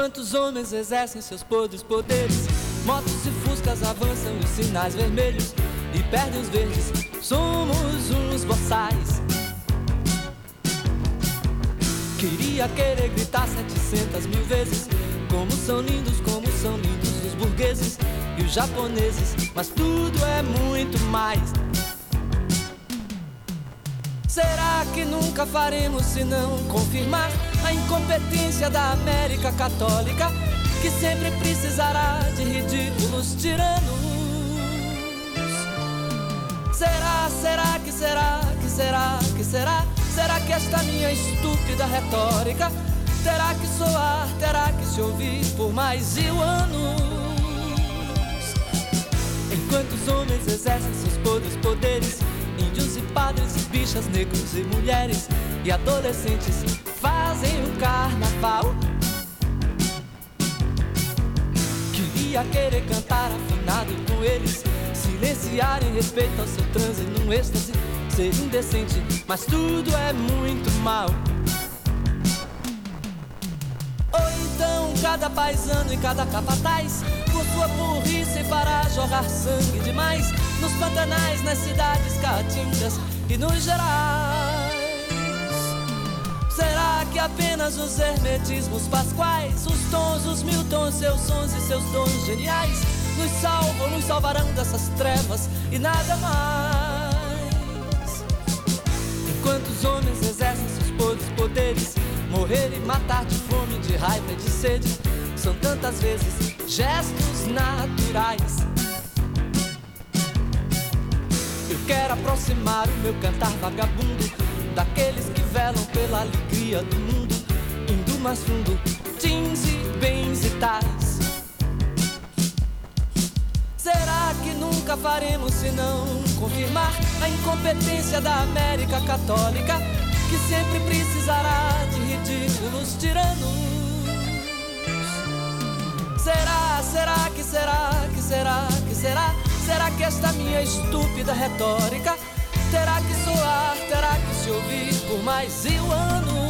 Enquanto os homens exercem seus podres poderes, motos e fuscas avançam os sinais vermelhos e perdem os verdes. Somos uns boçais. Queria querer gritar 700 mil vezes Como são lindos, como são lindos os burgueses e os japoneses Mas tudo é muito mais Será que nunca faremos se não confirmar a incompetência da América Católica, que sempre precisará de ridículos tiranos? Será, será que será, que será, que será? Será que esta minha estúpida retórica terá que soar, terá que se ouvir por mais mil anos? Enquanto os homens exercem seus podres poderes, índios e padres e bichas, negros e mulheres e adolescentes fazem um carnaval. Queria querer cantar afinado com eles, silenciar em respeito ao seu transe num êxtase, ser indecente, mas tudo é muito mal. Ou então cada paisano e cada capataz Por sua burrice fará jorrar sangue demais Nos pantanais, nas cidades caatingas e nos gerais. Será que apenas os hermetismos pasquais Os tons, os mil tons, seus sons e seus dons geniais Nos salvam, nos salvarão dessas trevas e nada mais? Enquanto os homens exercem seus podres poderes Morrer e matar de fome, de raiva e de sede. São tantas vezes gestos naturais. Eu quero aproximar o meu cantar vagabundo Daqueles que velam pela alegria do mundo Indo mais fundo, tins e bens e tais. Será que nunca faremos senão confirmar a incompetência da América Católica que sempre precisará de ridículos tiranos? Será, será que será, que será, que será? Será que esta minha estúpida retórica terá que soar, terá que se ouvir por mais mil anos?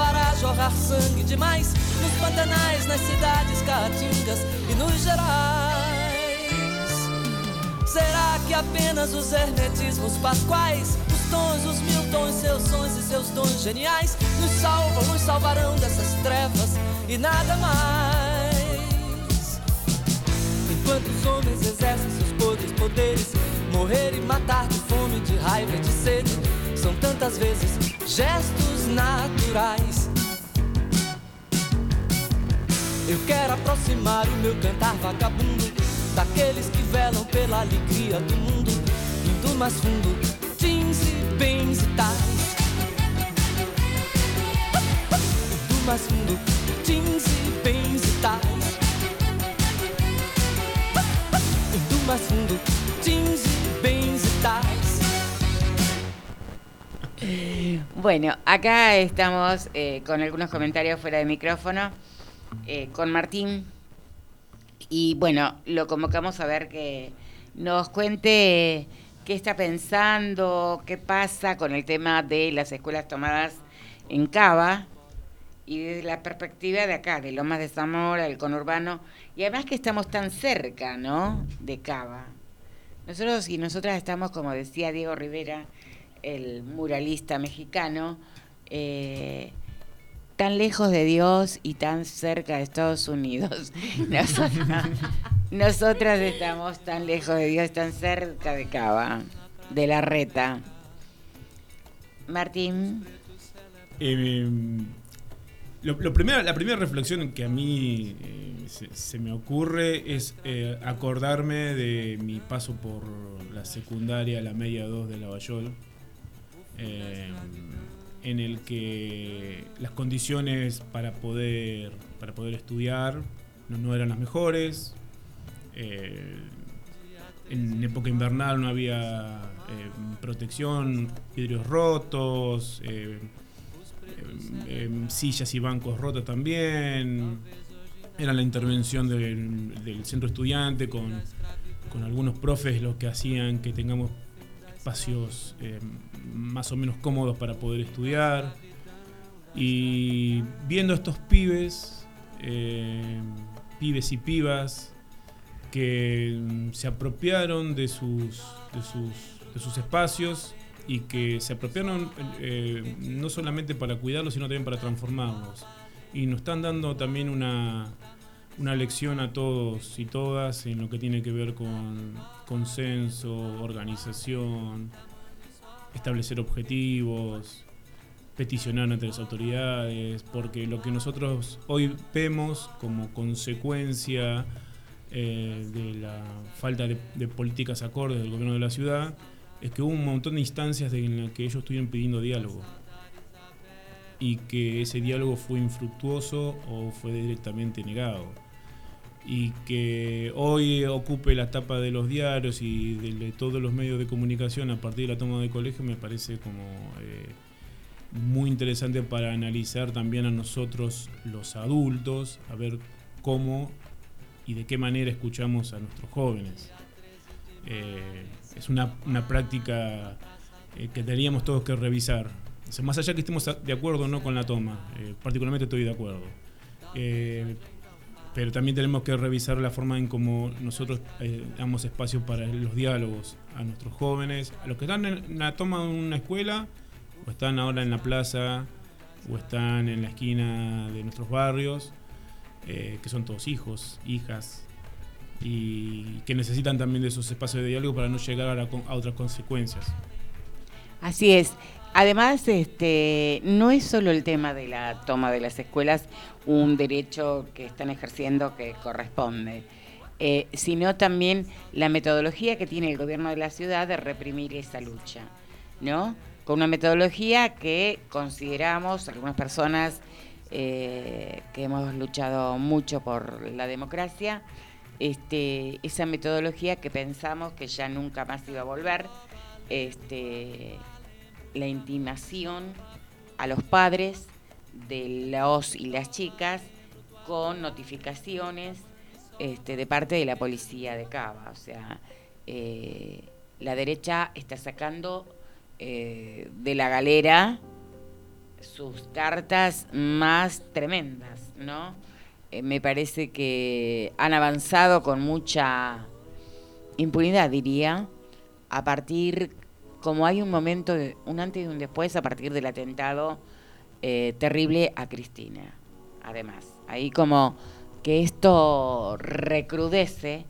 Fará jorrar sangue demais Nos pantanais, nas cidades caatingas e nos gerais. Será que apenas os hermetismos pasquais Os tons, os mil tons, seus sons e seus dons geniais Nos salvam, nos salvarão dessas trevas e nada mais? Enquanto os homens exercem seus podres poderes Morrer e matar de fome, de raiva e de sede São tantas vezes gestos naturais Eu quero aproximar o meu cantar vagabundo daqueles que velam pela alegria do mundo, indo mais fundo, jeans e bens e tais. Indo mais fundo, jeans e bens e tais. Indo mais fundo, jeans e Bueno, acá estamos eh, con algunos comentarios fuera de micrófono eh, con Martín. Y bueno, lo convocamos a ver que nos cuente qué está pensando, qué pasa con el tema de las escuelas tomadas en Cava y desde la perspectiva de acá, de Lomas de Zamora, del conurbano, y además que estamos tan cerca, ¿no? De Cava. Nosotros y nosotras estamos, como decía Diego Rivera, el muralista mexicano, eh, tan lejos de Dios y tan cerca de Estados Unidos. Nosotras, estamos tan lejos de Dios, tan cerca de Cava, de la reta. Martín. Eh, lo, lo la primera reflexión que a mí eh, se, se me ocurre es eh, acordarme de mi paso por la secundaria, la media 2 de Lavallol, eh, en el que las condiciones para poder, para poder estudiar no, eran las mejores. Eh, en época invernal no había eh, protección, vidrios rotos, sillas y bancos rotos también. Era la intervención del, del centro estudiante con, con algunos profes los que hacían que tengamos espacios eh, más o menos cómodos para poder estudiar. Y viendo estos pibes, eh, pibes y pibas, que mm, se apropiaron de sus, de sus, de sus espacios y que se apropiaron eh, no solamente para cuidarlos, sino también para transformarlos. Y nos están dando también una, una lección a todos y todas en lo que tiene que ver con consenso, organización, establecer objetivos, peticionar ante las autoridades, porque lo que nosotros hoy vemos como consecuencia eh, de la falta de, de políticas acordes del gobierno de la ciudad es que hubo un montón de instancias en las que ellos estuvieron pidiendo diálogo. Y que ese diálogo fue infructuoso o fue directamente negado y que hoy ocupe la tapa de los diarios y de, todos los medios de comunicación a partir de la toma de colegio me parece como eh, muy interesante para analizar también a nosotros los adultos, a ver cómo y de qué manera escuchamos a nuestros jóvenes. Eh, es una, una práctica eh, que tendríamos todos que revisar. Más allá que estemos de acuerdo o no con la toma, particularmente estoy de acuerdo. Pero también tenemos que revisar la forma en cómo nosotros eh, damos espacio para los diálogos a nuestros jóvenes, a los que están en la toma de una escuela, o están ahora en la plaza, o están en la esquina de nuestros barrios, eh, que son todos hijos, hijas, y que necesitan también de esos espacios de diálogo para no llegar a, la a otras consecuencias. Así es. Además, este, no es solo el tema de la toma de las escuelas un derecho que están ejerciendo que corresponde, eh, sino también la metodología que tiene el gobierno de la ciudad de reprimir esa lucha, ¿no? Con una metodología que consideramos algunas personas eh, que hemos luchado mucho por la democracia, este, esa metodología que pensamos que ya nunca más iba a volver, este, la intimación a los padres de los y las chicas con notificaciones este, de parte de la policía de Cava. O sea, eh, la derecha está sacando eh, de la galera sus cartas más tremendas, ¿no? Eh, me parece que han avanzado con mucha impunidad, diría, a partir, como hay un momento, de- un antes y un después, a partir del atentado eh, terrible a Cristina, además. Ahí como que esto recrudece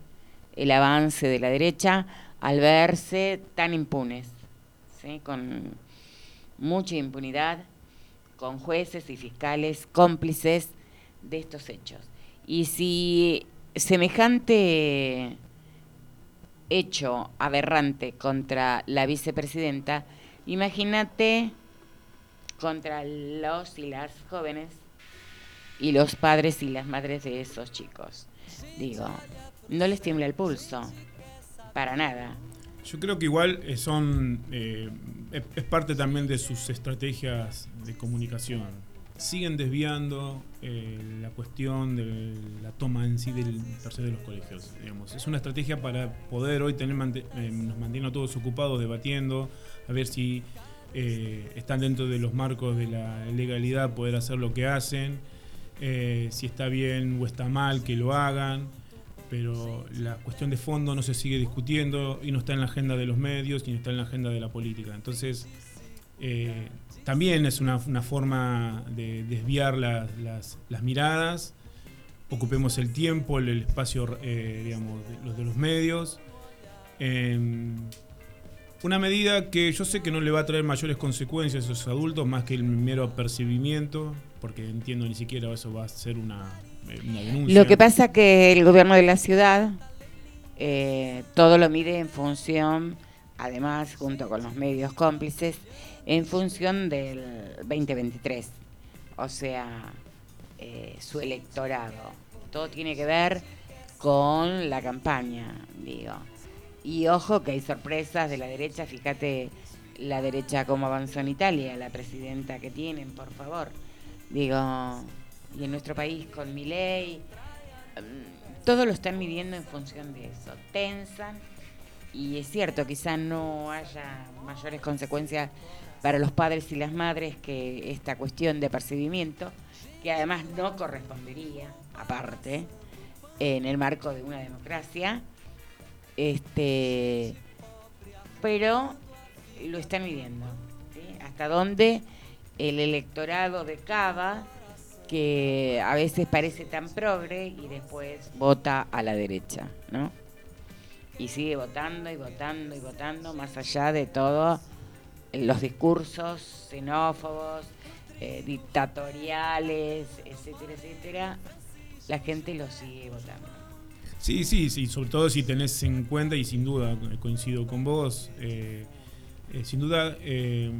el avance de la derecha al verse tan impunes, ¿sí? con mucha impunidad, con jueces y fiscales cómplices de estos hechos. Y si semejante hecho aberrante contra la vicepresidenta, imagínate contra los y las jóvenes y los padres y las madres de esos chicos. Digo, no les tiembla el pulso, para nada. Yo creo que igual eh, son eh, es, es parte también de sus estrategias de comunicación. Siguen desviando eh, la cuestión de la toma en sí del tercer de los colegios. Digamos. Es una estrategia para poder hoy tener eh, nos mantiene a todos ocupados debatiendo, a ver si eh, están dentro de los marcos de la legalidad poder hacer lo que hacen, si está bien o está mal que lo hagan pero la cuestión de fondo no se sigue discutiendo y no está en la agenda de los medios y está en la agenda de la política. Entonces, también es una, forma de desviar las, miradas, ocupemos el tiempo, el, espacio eh, digamos, de los, de los medios. Em, una medida que yo sé que no le va a traer mayores consecuencias a esos adultos más que el mero apercibimiento, porque entiendo ni siquiera eso va a ser una, eh, una denuncia. Lo que pasa que el gobierno de la ciudad eh, todo lo mide en función, además junto con los medios cómplices, en función del 2023. O sea, eh, su electorado. Todo tiene que ver con la campaña, digo. Y ojo que hay sorpresas de la derecha, fíjate la derecha cómo avanzó en Italia, la presidenta que tienen, por favor. Digo, y en nuestro país con mi ley, todo lo están midiendo en función de eso. Tensan y es cierto, quizá no haya mayores consecuencias para los padres y las madres que esta cuestión de percibimiento, que además no correspondería, aparte, en el marco de una democracia. Este, pero lo están midiendo. Hasta dónde el electorado de Cava, que a veces parece tan progre y después vota a la derecha, ¿no? Y sigue votando y votando y votando, más allá de todo los discursos xenófobos, eh, dictatoriales, etcétera, etcétera, la gente lo sigue votando. Sí, sí, sí, sobre todo si tenés en cuenta, y sin duda eh, coincido con vos, eh, eh, sin duda, eh,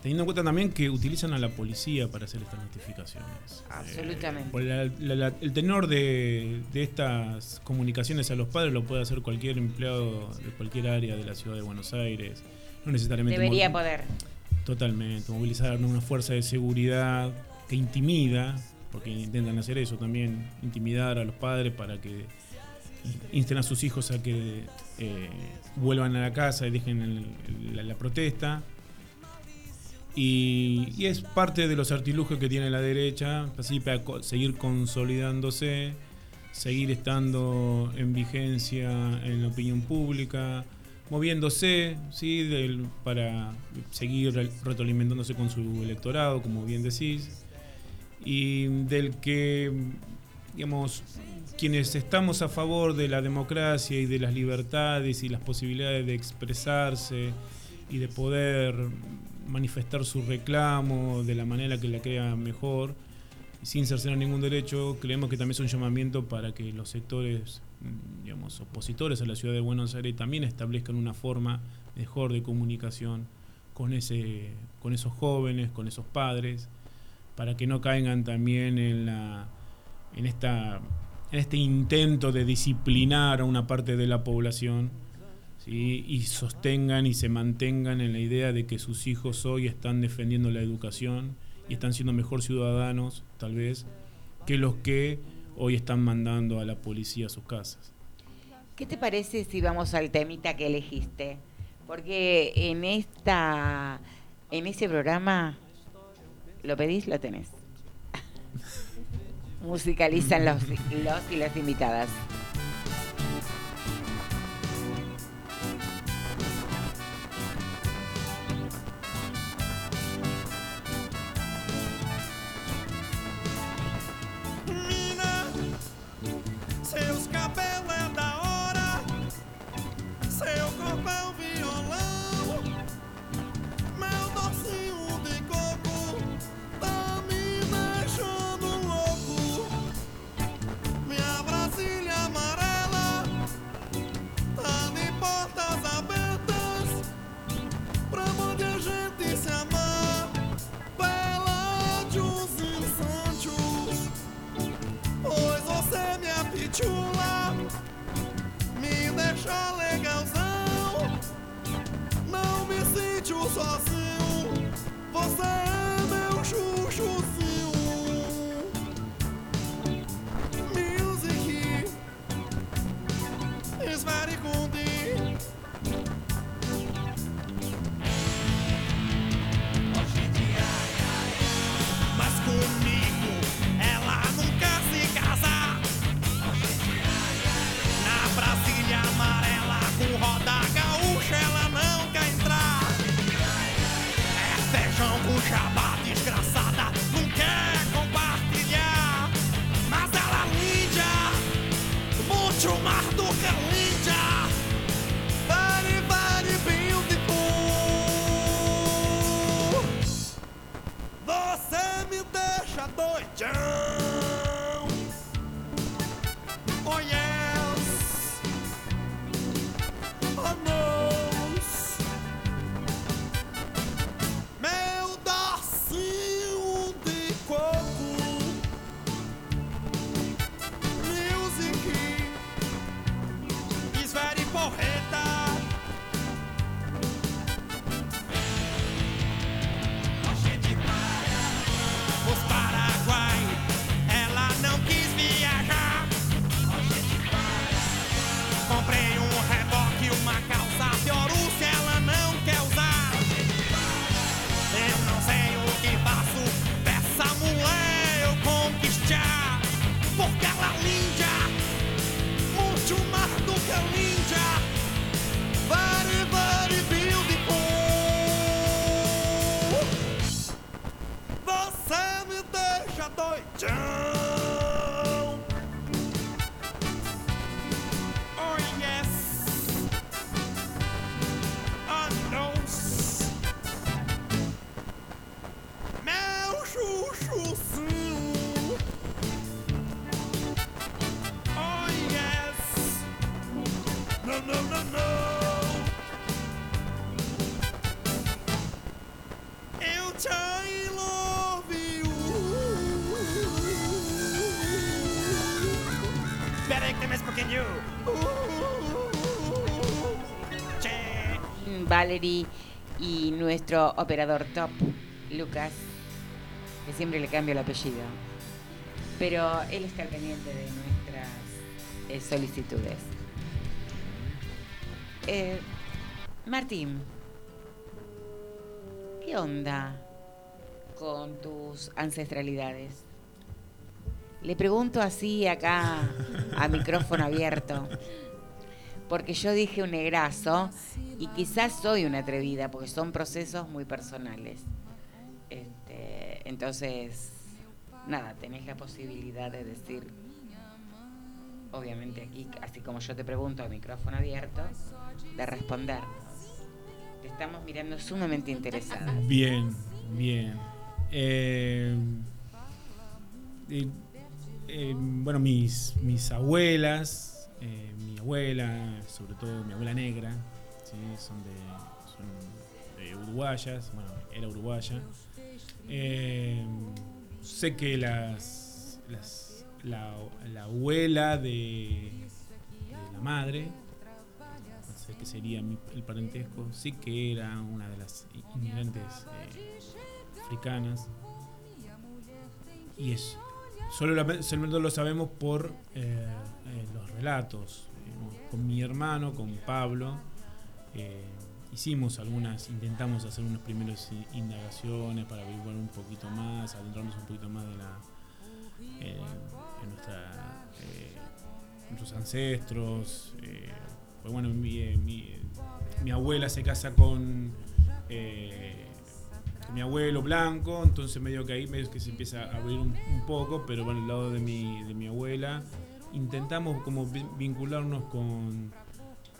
teniendo en cuenta también que utilizan a la policía para hacer estas notificaciones. Absolutamente. Por la- la- la- el tenor de, de estas comunicaciones a los padres lo puede hacer cualquier empleado de cualquier área de la ciudad de Buenos Aires. No necesariamente. Debería poder. Totalmente. Movilizar una fuerza de seguridad que intimida, porque intentan hacer eso también, intimidar a los padres para que insten a sus hijos a que eh, vuelvan a la casa y dejen el- el- la, la protesta. Y, y es parte de los artilugios que tiene la derecha, así para seguir consolidándose, seguir estando en vigencia en la opinión pública, moviéndose ¿sí? Del- para seguir re- retroalimentándose con su electorado, como bien decís, y del que, digamos, quienes estamos a favor de la democracia y de las libertades y las posibilidades de expresarse y de poder manifestar su reclamo de la manera que la crea mejor, sin cercenar ningún derecho, creemos que también es un llamamiento para que los sectores, digamos, opositores a la ciudad de Buenos Aires también establezcan una forma mejor de comunicación con ese, con esos jóvenes, con esos padres, para que no caigan también en la, en esta, en este intento de disciplinar a una parte de la población. y sostengan y se mantengan en la idea de que sus hijos hoy están defendiendo la educación y están siendo mejor ciudadanos, tal vez, que los que hoy están mandando a la policía a sus casas. ¿Qué te parece si vamos al temita que elegiste? Porque en esta en ese programa lo pedís, lo tenés. Musicalizan los, los y las invitadas. Valerie y nuestro operador top, Lucas, que siempre le cambio el apellido. Pero él está pendiente de nuestras eh, solicitudes. Eh, Martín, ¿qué onda con tus ancestralidades? Le pregunto así acá a micrófono abierto. Porque yo dije un negrazo y quizás soy una atrevida, porque son procesos muy personales. Este, entonces, nada, tenés la posibilidad de decir, obviamente aquí, así como yo te pregunto a micrófono abierto, de respondernos. Te estamos mirando sumamente interesada. Bien, bien. Eh, eh, eh, bueno, mis, mis abuelas, eh, mi abuela, sobre todo mi abuela negra, son, de, uruguayas, bueno, era uruguaya. Eh, sé que las, la, la abuela de, la madre, no sé qué sería mi- el parentesco, sí que era una de las inmigrantes eh, africanas. Y es solo, la- solo lo sabemos por eh, los relatos. Con mi hermano, con Pablo, eh, hicimos algunas, intentamos hacer unas primeras indagaciones para averiguar un poquito más, adentrarnos un poquito más de la, eh, en nuestra, eh, nuestros ancestros. eh, pues bueno, mi, eh, abuela se casa con, eh, con mi abuelo blanco, entonces medio que ahí medio que se empieza a abrir un, un poco, pero bueno, el lado de mi, de mi abuela intentamos como vi- vincularnos con,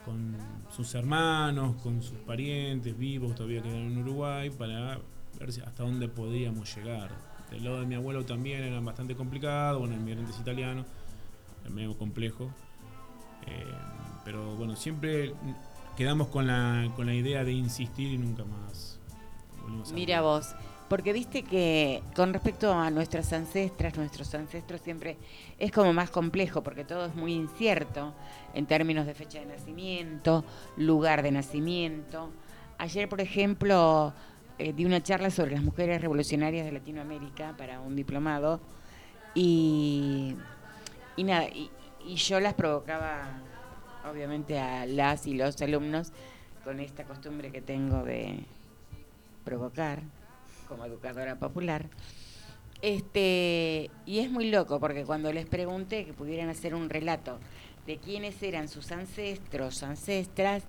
con sus hermanos, con sus parientes vivos todavía que quedan en Uruguay, para ver si- hasta dónde podíamos llegar. Del lado de mi abuelo también eran bastante complicados, bueno, inmigrantes italianos, es medio complejo. Eh, pero bueno, siempre quedamos con la, con la idea de insistir y nunca más volvimos a Mira hablar. vos, Porque viste que con respecto a nuestras ancestras, nuestros ancestros siempre es como más complejo, porque todo es muy incierto en términos de fecha de nacimiento, lugar de nacimiento. Ayer, por ejemplo, eh, di una charla sobre las mujeres revolucionarias de Latinoamérica para un diplomado y, y nada, y, y yo las provocaba, obviamente, a las y los alumnos con esta costumbre que tengo de provocar como educadora popular. Este, y es muy loco porque cuando les pregunté que pudieran hacer un relato de quiénes eran sus ancestros, ancestras,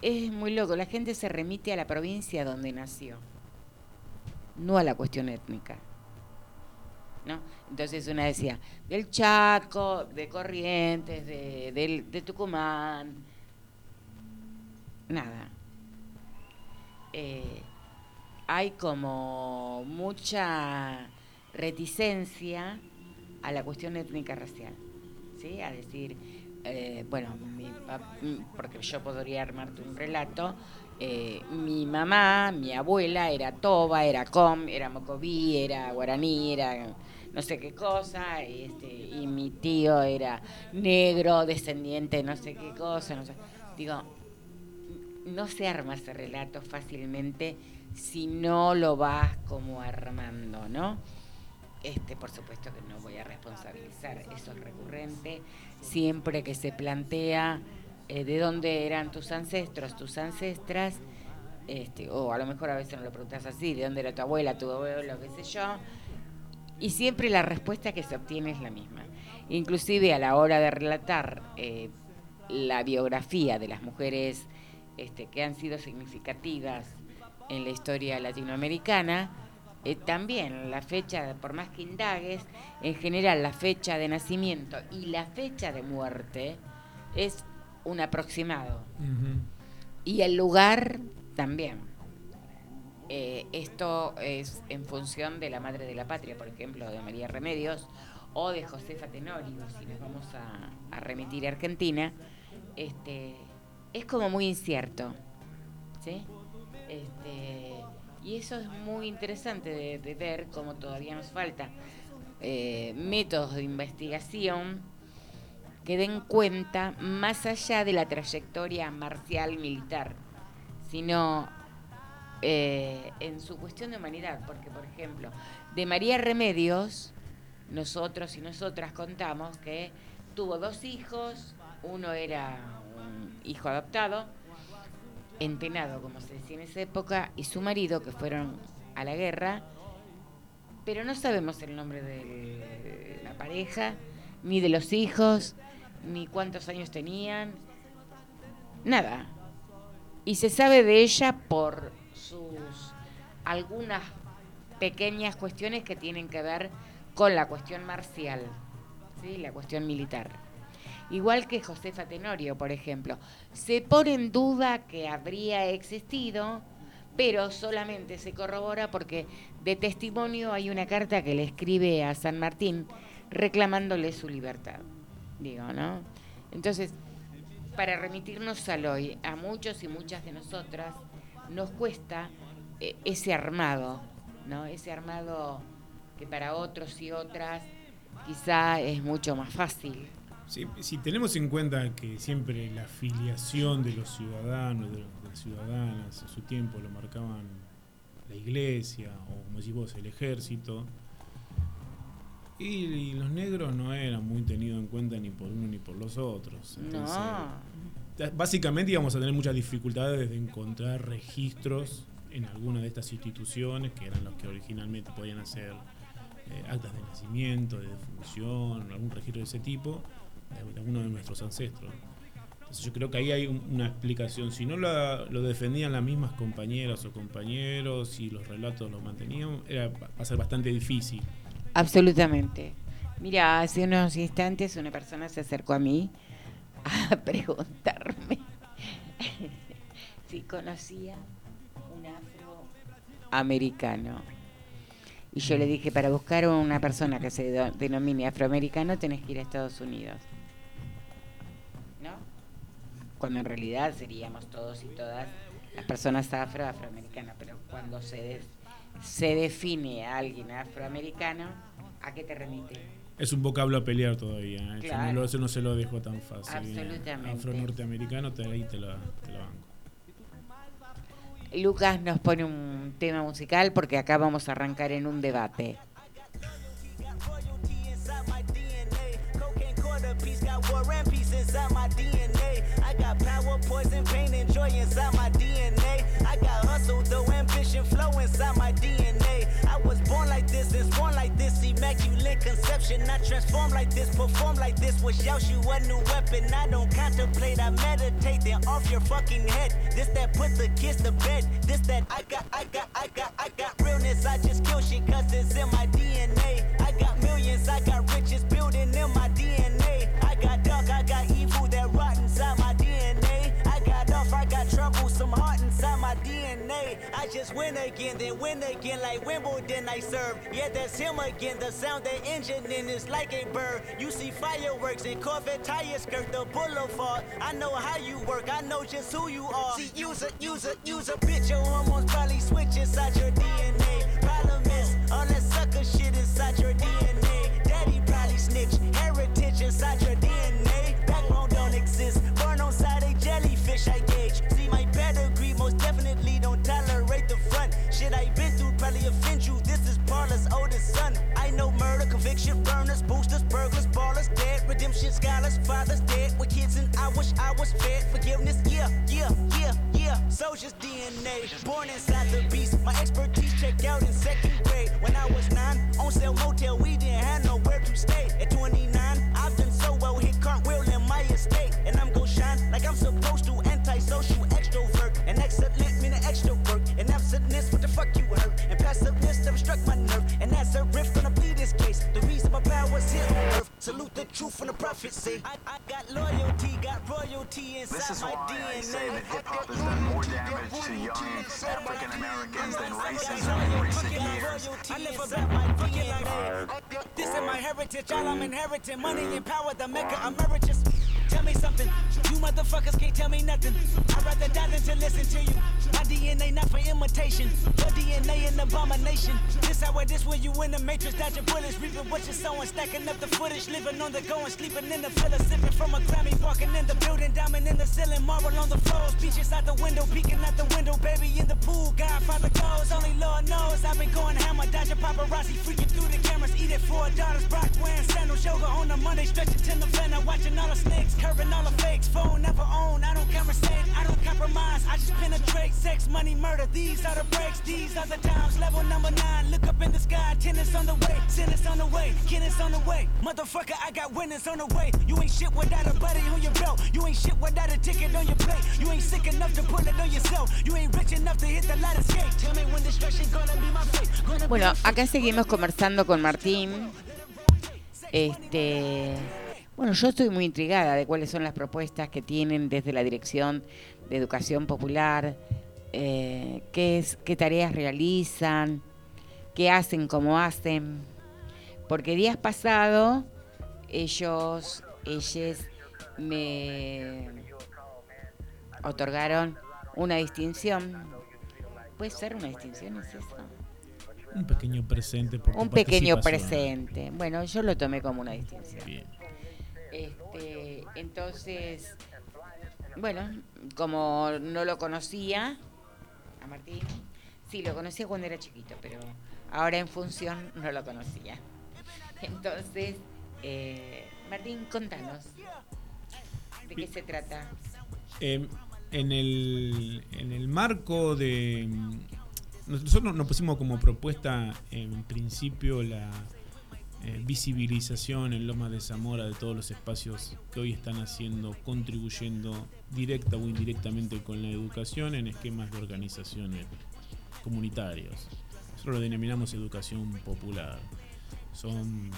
es muy loco. La gente se remite a la provincia donde nació, no a la cuestión étnica. ¿no? Entonces una decía, del Chaco, de Corrientes, de, del- de Tucumán, nada. Eh, hay como mucha reticencia a la cuestión étnica racial, ¿sí? A decir, eh, bueno, mi porque yo podría armarte un relato, eh, mi mamá, mi abuela era toba, era com, era mocoví, era guaraní, era no sé qué cosa, este, y mi tío era negro, descendiente de no sé qué cosa, no sé. Digo, no se arma ese relato fácilmente si no lo vas como armando, ¿no? Este, por supuesto que no voy a responsabilizar, eso es recurrente, siempre que se plantea eh, de dónde eran tus ancestros, tus ancestras, este, o a lo mejor a veces no lo preguntas así, de dónde era tu abuela, tu abuelo, qué sé yo, y siempre la respuesta que se obtiene es la misma. Inclusive a la hora de relatar eh, la biografía de las mujeres este, que han sido significativas en la historia latinoamericana, eh, también la fecha, por más que indagues, en general la fecha de nacimiento y la fecha de muerte es un aproximado. Y el lugar también. Eh, esto es en función de la Madre de la Patria, por ejemplo, de María Remedios, o de Josefa Tenorio, si nos vamos a, a remitir a Argentina, este, es como muy incierto. ¿sí? Este, y eso es muy interesante de, ver cómo todavía nos falta eh, métodos de investigación que den cuenta más allá de la trayectoria marcial militar, sino eh, en su cuestión de humanidad, porque por ejemplo, de María Remedios, nosotros y nosotras contamos que tuvo dos hijos, uno era un hijo adoptado, entenado, como se decía en esa época, y su marido, que fueron a la guerra, pero no sabemos el nombre de la pareja, ni de los hijos, ni cuántos años tenían, nada. Y se sabe de ella por sus algunas pequeñas cuestiones que tienen que ver con la cuestión marcial, ¿sí? la cuestión militar. Igual que Josefa Tenorio, por ejemplo. Se pone en duda que habría existido, pero solamente se corrobora porque de testimonio hay una carta que le escribe a San Martín reclamándole su libertad. Digo, ¿no? Entonces, para remitirnos al hoy, a muchos y muchas de nosotras nos cuesta eh, ese armado, ¿no? Ese armado que para otros y otras quizá es mucho más fácil. Sí, si tenemos en cuenta que siempre la afiliación de los ciudadanos, de, los- de las ciudadanas, en su tiempo lo marcaban la iglesia o, como decís vos, el ejército, y, los negros no eran muy tenidos en cuenta ni por uno ni por los otros. Entonces, ta- Básicamente íbamos a tener muchas dificultades de encontrar registros en alguna de estas instituciones, que eran los que originalmente podían hacer eh, actas de nacimiento, de defunción, algún registro de ese tipo, de, de alguno de nuestros ancestros. Entonces yo creo que ahí hay un- una explicación. Si no la- lo defendían las mismas compañeras o compañeros y los relatos los mantenían, era, va a ser bastante difícil. Absolutamente. Mira, hace unos instantes una persona se acercó a mí a preguntarme si conocía un afroamericano. Y yo le dije, para buscar una persona que se denomine afroamericano tenés que ir a Estados Unidos. Cuando en realidad seríamos todos y todas las personas afro, afroamericanas, pero cuando se, de- se define a alguien afroamericano, ¿a qué te remite? Es un vocablo a pelear todavía. ¿eh? Yo Claro. no lo- eso no se lo dejo tan fácil. Absolutamente. Afro-norteamericano, te, ahí te la, te banco. Lucas nos pone un tema musical porque acá vamos a arrancar en un debate. Cocaine quarter piece got war and peace inside my DNA. Power, poison, pain, and joy inside my DNA. I got hustle, though ambition, flow inside my DNA. I was born like this and born like this, immaculate conception. I transform like this, perform like this, out you a new weapon. I don't contemplate, I meditate, then off your fucking head. This that put the kids to bed. This that I got, I got, I got, I got realness. I just kill shit cause it's in my DNA. I got millions, I got riches just win again, then win again like Wimbledon I serve. Yeah, that's him again. The sound the engine in is like a bird. You see fireworks and Corvette tires skirt the boulevard. I know how you work, I know just who you are. See, use a, use a, use a bitch. Your hormones probably switch inside your DNA. Problem is, all that sucker shit inside your DNA. Daddy probably snitch, heritage inside your DNA. Backbone don't exist, born on side a jellyfish I gauge. See my pedigree, scholars, fathers dead with kids, and I wish I was fed. Forgiveness, yeah, yeah, yeah, yeah. Soldier's DNA, born inside the beast. My expertise checked out in second grade. When I was nine, on sale motel, we didn't have nowhere to stay. At 29, I've done so well, hit cartwheel in my estate. And I'm gon' shine like I'm supposed to. Antisocial extrovert. And excellent meaning extra work. And absentness, what the fuck you hurt? And passiveness never struck my Salute the truth from the prophecy. I, I got loyalty, got royalty inside This is my why DNA. I say that hip hop has done more damage to young African Americans than racism in recent years. I live about my fucking life. This is my heritage, all I'm inheriting. Money and power, the mecca emeritus. Tell me something, you motherfuckers can't tell me nothing. I'd rather die than to listen to you. My DNA not for imitation, your DNA an abomination. This how it is when you in the matrix, dodging bullets, reaping what you're sowing, stacking up the footage, living on the go and sleeping in the villa, sipping from a Grammy, walking in the building, diamond in the ceiling, marble on the floors, beaches out the window, peeking out the window, baby in the pool, Godfather goes, only Lord knows I've been going hammer, dodging paparazzi, freaking through the cameras, eat it four daughters, Brock wearing sandals, yoga on the Monday, stretching to the November, watching all the snakes, curving all the fakes, phone never own, I don't conversate, I don't compromise, I just penetrate, sex, money, murder, these are the breaks, these are the times, level number nine, look up in the sky, tennis on the way, tennis on the way, tennis on the way, motherfucker, I got winners on the way, you ain't shit without a buddy on your belt, you ain't shit without a ticket on your plate, you ain't sick enough to pull it on yourself, you ain't rich enough to hit the ladder skate, tell me when destruction gonna be my fate, Bueno, acá seguimos conversando con Martín. Este, bueno, yo estoy muy intrigada de cuáles son las propuestas que tienen desde la Dirección de Educación Popular, eh, qué, es, qué tareas realizan, qué hacen, cómo hacen. Porque días pasados ellos, ellos me otorgaron una distinción. ¿Puede ser una distinción? ¿Es eso? Un pequeño presente por Un pequeño presente. Bueno, yo lo tomé como una distinción. Bien. Este, entonces, bueno, como no lo conocía a Martín, sí, lo conocía cuando era chiquito, pero ahora en función no lo conocía. Entonces, eh, Martín, contanos. ¿De qué se trata? Eh, en, el, en el marco de... Nosotros nos pusimos como propuesta en principio la eh, visibilización en Lomas de Zamora de todos los espacios que hoy están haciendo, contribuyendo directa o indirectamente con la educación en esquemas de organizaciones comunitarios. Nosotros lo denominamos educación popular. Son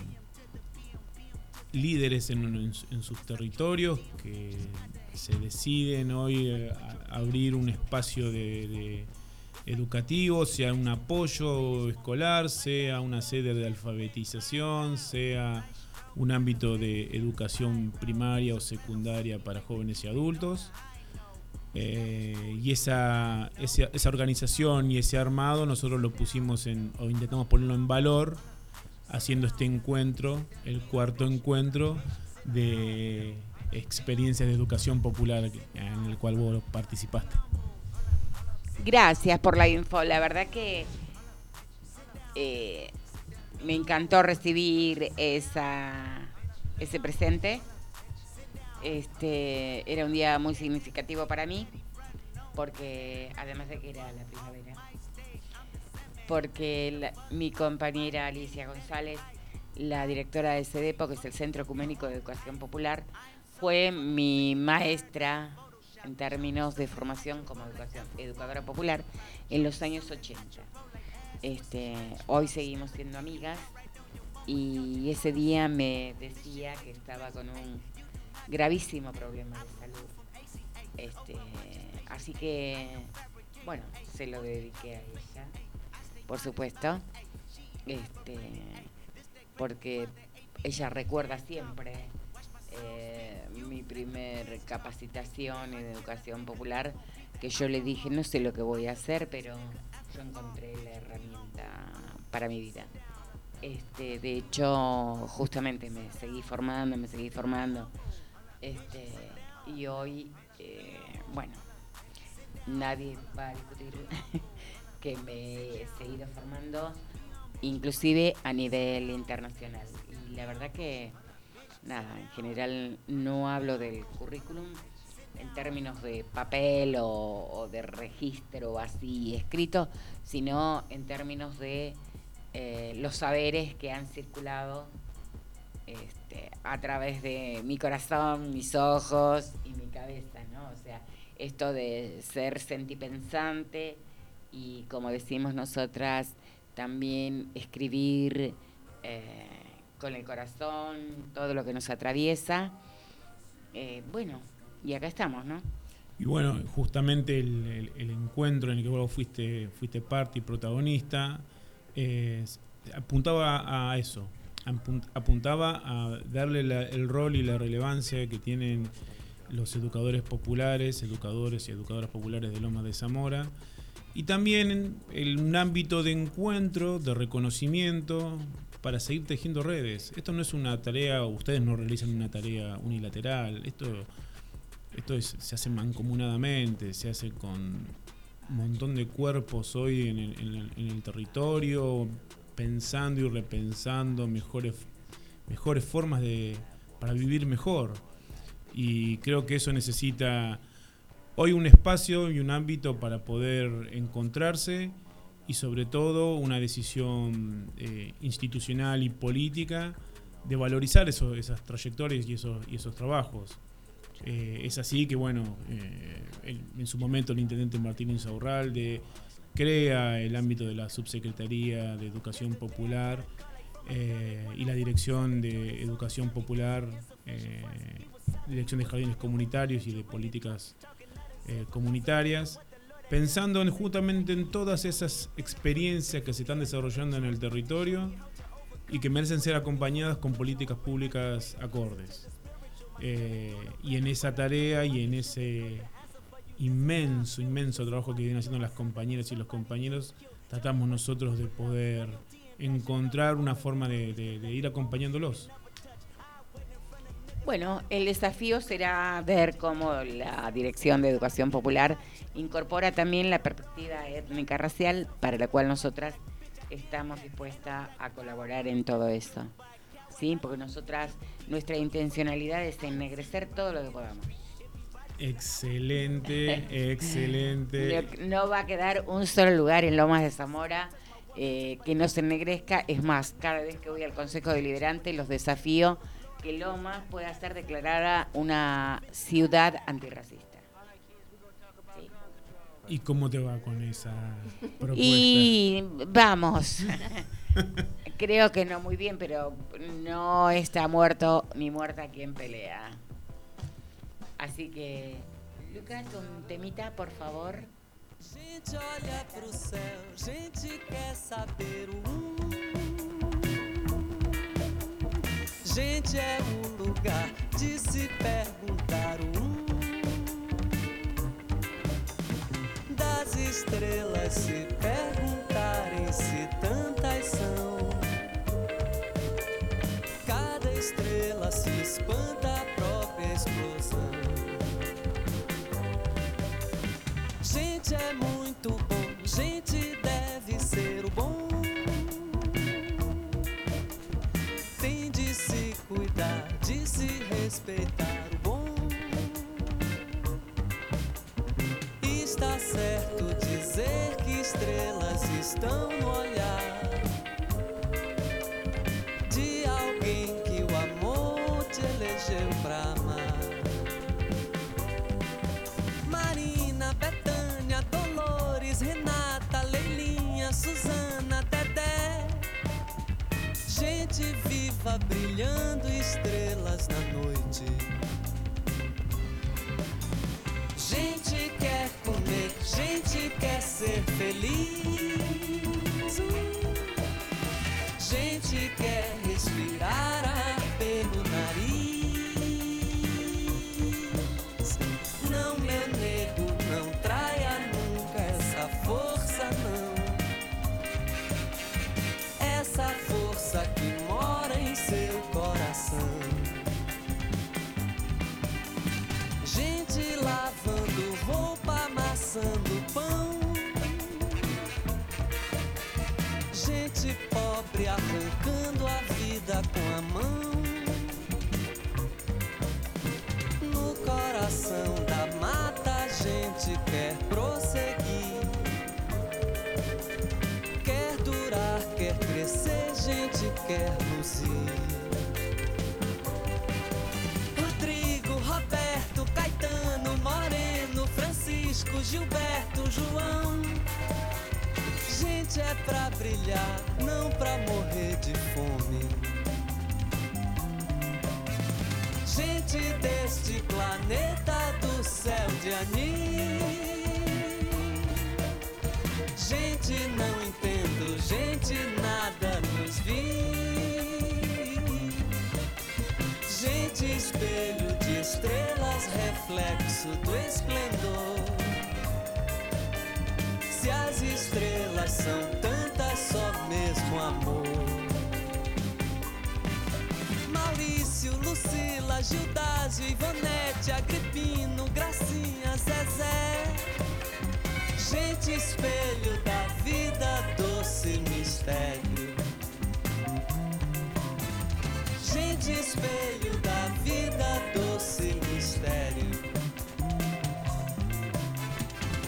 líderes en, sus territorios que se deciden hoy eh, a- abrir un espacio de educativo, sea un apoyo escolar, sea una sede de alfabetización, sea un ámbito de educación primaria o secundaria para jóvenes y adultos. Eh, y esa, esa, esa organización y ese armado nosotros lo pusimos en, o intentamos ponerlo en valor haciendo este encuentro, el cuarto encuentro de experiencias de educación popular en el cual vos participaste. Gracias por la info. La verdad que eh, me encantó recibir ese presente. Este era un día muy significativo para mí, porque además de que era la primavera, porque mi compañera Alicia González, la directora de CEDEPO, que es el Centro Ecuménico de Educación Popular, fue mi maestra en términos de formación como educación, educadora popular en los años 80. Este, hoy seguimos siendo amigas y ese día me decía que estaba con un gravísimo problema de salud. Este, así que, bueno, se lo dediqué a ella, por supuesto, este, porque ella recuerda siempre eh, mi primer capacitación en educación popular, que yo le dije, no sé lo que voy a hacer, pero yo encontré la herramienta para mi vida. Este, de hecho, justamente me seguí formando, me seguí formando. Este, y hoy, eh, bueno, nadie va a discutir que me he seguido formando, inclusive a nivel internacional. Y la verdad que, nada, en general no hablo del currículum en términos de papel o, de registro así escrito, sino en términos de eh, los saberes que han circulado este, a través de mi corazón, mis ojos y mi cabeza, ¿no? O sea, esto de ser sentipensante y, como decimos nosotras, también escribir eh, con el corazón todo lo que nos atraviesa. Eh, bueno, y acá estamos, ¿no? Y bueno, justamente el, encuentro en el que vos fuiste, fuiste parte y protagonista eh, apuntaba a eso, apun- apuntaba a darle el rol y la relevancia que tienen los educadores populares, educadores y educadoras populares de Lomas de Zamora, y también en un ámbito de encuentro, de reconocimiento, para seguir tejiendo redes. Esto no es una tarea, ustedes no realizan una tarea unilateral, esto esto es- se hace mancomunadamente, se hace con un montón de cuerpos hoy en el, en el- en el territorio, pensando y repensando mejores, mejores formas de, para vivir mejor. Y creo que eso necesita hoy un espacio y un ámbito para poder encontrarse y sobre todo una decisión eh, institucional y política de valorizar eso- esas trayectorias y esos, y esos trabajos. Eh, es así que, bueno, eh, en su momento el intendente Martín Insaurralde crea el ámbito de la Subsecretaría de Educación Popular y la Dirección de Educación Popular, eh, Dirección de Jardines Comunitarios y de Políticas Comunitarias, pensando en, justamente en todas esas experiencias que se están desarrollando en el territorio y que merecen ser acompañadas con políticas públicas acordes. Eh, y en esa tarea y en ese inmenso, inmenso trabajo que vienen haciendo las compañeras y los compañeros, tratamos nosotros de poder encontrar una forma de, ir acompañándolos. Bueno, el desafío será ver cómo la Dirección de Educación Popular incorpora también la perspectiva étnica racial, para la cual nosotras estamos dispuestas a colaborar en todo eso. ¿Sí? Porque nosotras, nuestra intencionalidad es ennegrecer todo lo que podamos. Excelente, excelente. No, no va a quedar un solo lugar en Lomas de Zamora eh, que no se ennegrezca. Es más, cada vez que voy al Consejo Deliberante los desafío que Lomas pueda ser declarada una ciudad antirracista. ¿Y cómo te va con esa propuesta? Y vamos. Creo que no muy bien, pero no está muerto ni muerta quien pelea. Así que, Lucas, un temita, por favor. Gente olha pro céu, gente quer saber o. Gente é um lugar de se perguntar o um. estrelas se perguntarem se tantas são. Cada estrela se espanta a própria explosão. Gente é muito bom, gente deve ser o bom. Cuidar, de se respeitar o bom. Está certo dizer que estrelas estão no olhar de alguém que o amor te elegeu pra amar. Marina, Betânia, Dolores, Renata, Leilinha, Suzana, Dedé. Gente viva brilhando estrelas na noite. Gente quer comer, gente quer ser feliz. Gente quer respirar ar pelo nariz. Não, meu nego, não traia nunca essa força, não. Essa força que mora em seu coração. Gente lavando roupa, amassando pão. Gente pobre arrancando a vida com a mão. No coração da mata a gente quer prosseguir. Quer crescer, gente quer luzir. Rodrigo, Roberto, Caetano, Moreno, Francisco, Gilberto, João. Gente é pra brilhar, não pra morrer de fome. Gente deste planeta do céu de anil. Gente não gente nada nos vi. Gente espelho de estrelas, reflexo do esplendor. Se as estrelas são tantas, só mesmo amor. Maurício, Lucila, Gildásio, Ivonete, Agripino, Gracinha, Zezé. Gente espelho da vida, doce mistério. Gente espelho da vida, doce mistério.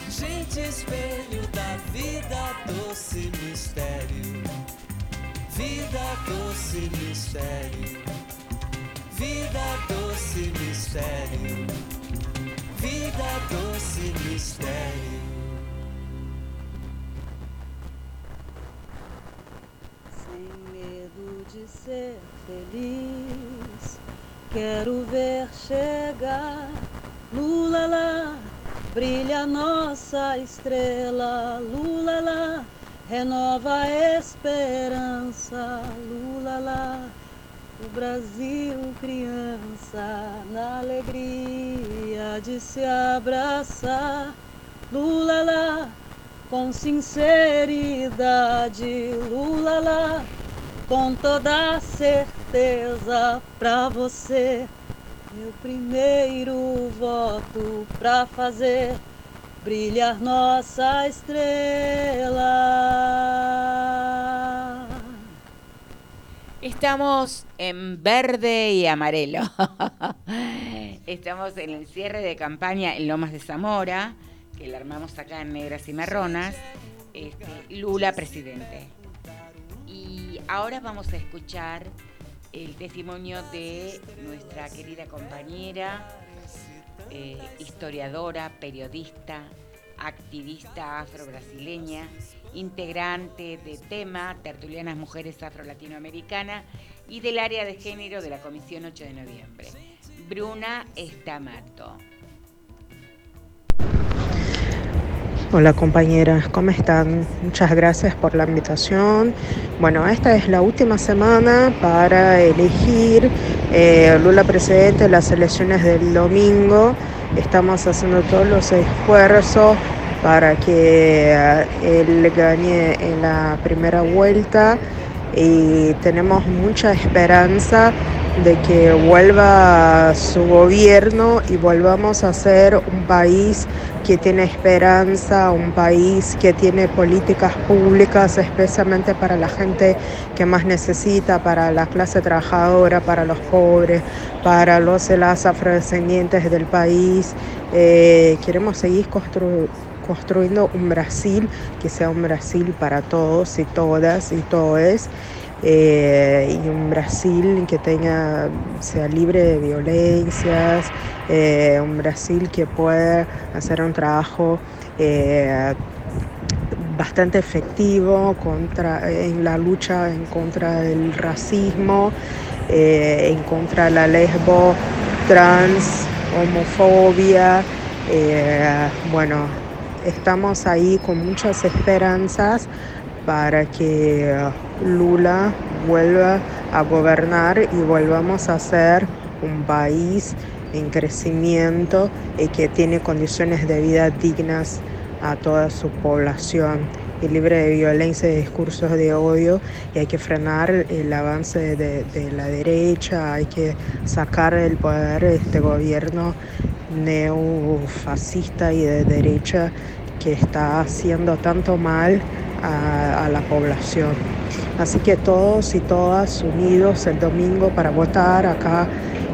Gente espelho da vida, doce mistério. Vida, doce mistério. Vida, doce mistério. Vida, doce mistério. Ser feliz, quero ver chegar. Lula lá, brilha nossa estrela. Lula lá, renova a esperança. Lula lá, o Brasil criança, na alegria de se abraçar. Lula lá, com sinceridade, Lula lá, com toda certeza pra você. Meu primeiro voto pra fazer brilhar nossa estrela. Estamos en verde y amarelo. Estamos en el cierre de campaña en Lomas de Zamora, que la armamos acá en Negras y Marronas. Este, Lula presidente. Y ahora vamos a escuchar el testimonio de nuestra querida compañera, eh, historiadora, periodista, activista afro-brasileña, integrante de tema Tertulianas Mujeres Afro-Latinoamericanas y del área de género de la Comisión 8 de Noviembre, Bruna Estamato. Hola compañeras, ¿cómo están? Muchas gracias por la invitación. Bueno, esta es la última semana para elegir eh, Lula presidente de las elecciones del domingo. Estamos haciendo todos los esfuerzos para que eh, él gane en la primera vuelta y tenemos mucha esperanza de que vuelva su gobierno y volvamos a ser un país que tiene esperanza, un país que tiene políticas públicas especialmente para la gente que más necesita, para la clase trabajadora, para los pobres, para los y afrodescendientes del país. Eh, queremos seguir constru- construyendo un Brasil que sea un Brasil para todos y todas y todes eh, y un Brasil que tenga, sea libre de violencias, eh, un Brasil que pueda hacer un trabajo eh, bastante efectivo contra, en la lucha en contra del racismo, en contra de la lesbo, trans, homofobia. bueno, estamos ahí con muchas esperanzas para que Lula vuelva a gobernar y volvamos a ser un país en crecimiento y que tiene condiciones de vida dignas a toda su población y libre de violencia y discursos de odio y hay que frenar el avance de, la derecha, hay que sacar del poder este gobierno neofascista y de derecha que está haciendo tanto mal a la población. Así que todos y todas unidos el domingo para votar acá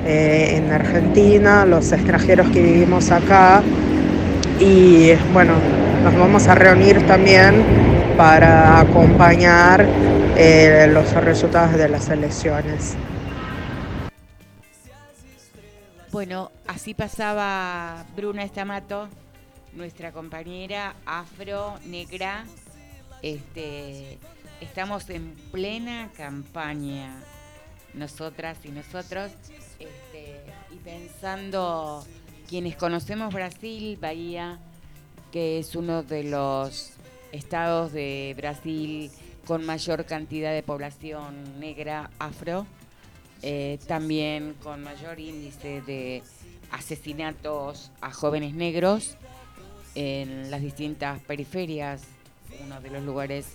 eh, en Argentina, los extranjeros que vivimos acá y bueno, nos vamos a reunir también para acompañar eh, los resultados de las elecciones. Bueno, así pasaba Bruna Estamato, nuestra compañera afro, negra. Este, estamos en plena campaña, nosotras y nosotros, este, y pensando quienes conocemos Brasil, Bahía, que es uno de los estados de Brasil con mayor cantidad de población negra afro, eh, también con mayor índice de asesinatos a jóvenes negros en las distintas periferias. Uno de los lugares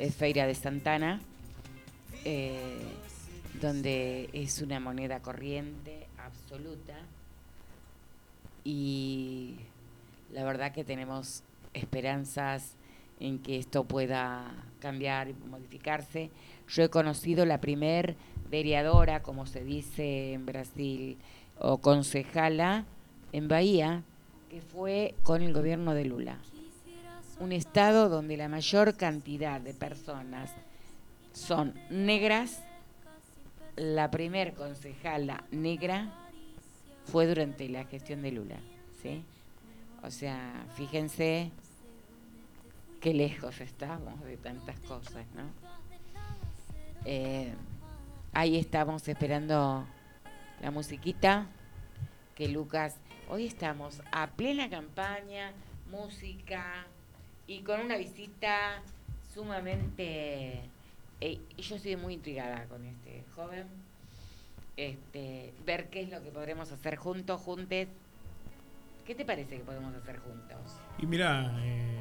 es Feira de Santana, eh, donde es una moneda corriente absoluta y la verdad que tenemos esperanzas en que esto pueda cambiar y modificarse. Yo he conocido la primer vereadora, como se dice en Brasil, o concejala en Bahía, que fue con el gobierno de Lula. Un estado donde la mayor cantidad de personas son negras. La primer concejala negra fue durante la gestión de Lula, ¿sí? O sea, fíjense qué lejos estamos de tantas cosas, ¿no? Eh, ahí estamos esperando la musiquita que Lucas. Hoy estamos a plena campaña, música y con una visita sumamente. eh, yo estoy muy intrigada con este joven. Este, ver qué es lo que podremos hacer juntos, juntes. ¿Qué te parece que podemos hacer juntos? Y mira, eh,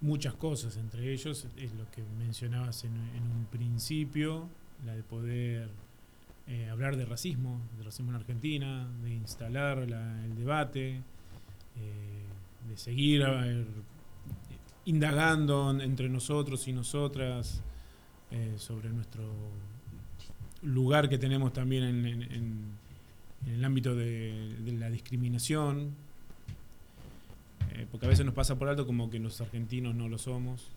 muchas cosas, entre ellos es lo que mencionabas en, un principio, la de poder eh, hablar de racismo, de racismo en Argentina, de instalar la- el debate, eh, de seguir indagando en- entre nosotros y nosotras eh, sobre nuestro lugar que tenemos también en, el ámbito de, la discriminación, eh, porque a veces nos pasa por alto como que los argentinos no lo somos.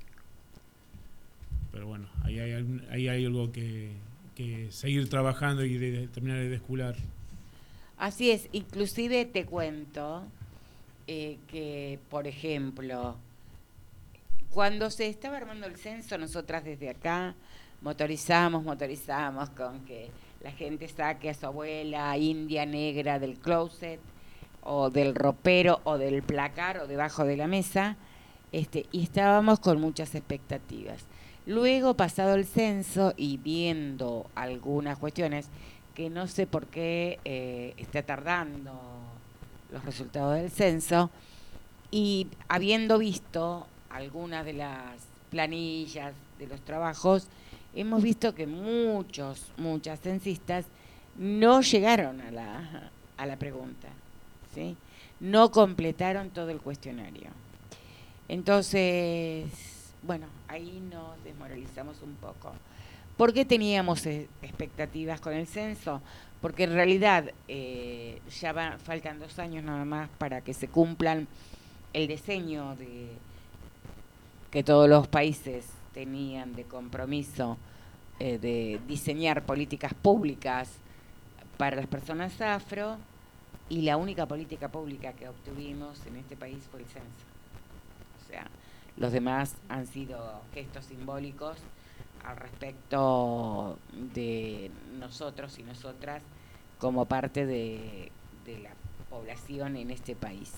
Pero bueno, ahí hay, algo que, seguir trabajando y terminar de descular. Así es, inclusive te cuento eh, que, por ejemplo, cuando se estaba armando el censo, nosotras desde acá motorizamos, motorizamos con que la gente saque a su abuela india negra del closet o del ropero o del placar o debajo de la mesa, este, y estábamos con muchas expectativas. Luego, pasado el censo y viendo algunas cuestiones, que no sé por qué eh, está tardando los resultados del censo, Y habiendo visto algunas de las planillas de los trabajos, hemos visto que muchos, muchas censistas no llegaron a la, a la pregunta, ¿sí? no completaron todo el cuestionario. Entonces, bueno, ahí nos desmoralizamos un poco. ¿Por qué teníamos eh, expectativas con el censo? Porque en realidad eh, ya faltan dos años nada más para que se cumplan el diseño de, que todos los países tenían de compromiso eh, de diseñar políticas públicas para las personas afro y la única política pública que obtuvimos en este país fue el censo. O sea, los demás han sido gestos simbólicos al respecto de nosotros y nosotras como parte de, de la población en este país.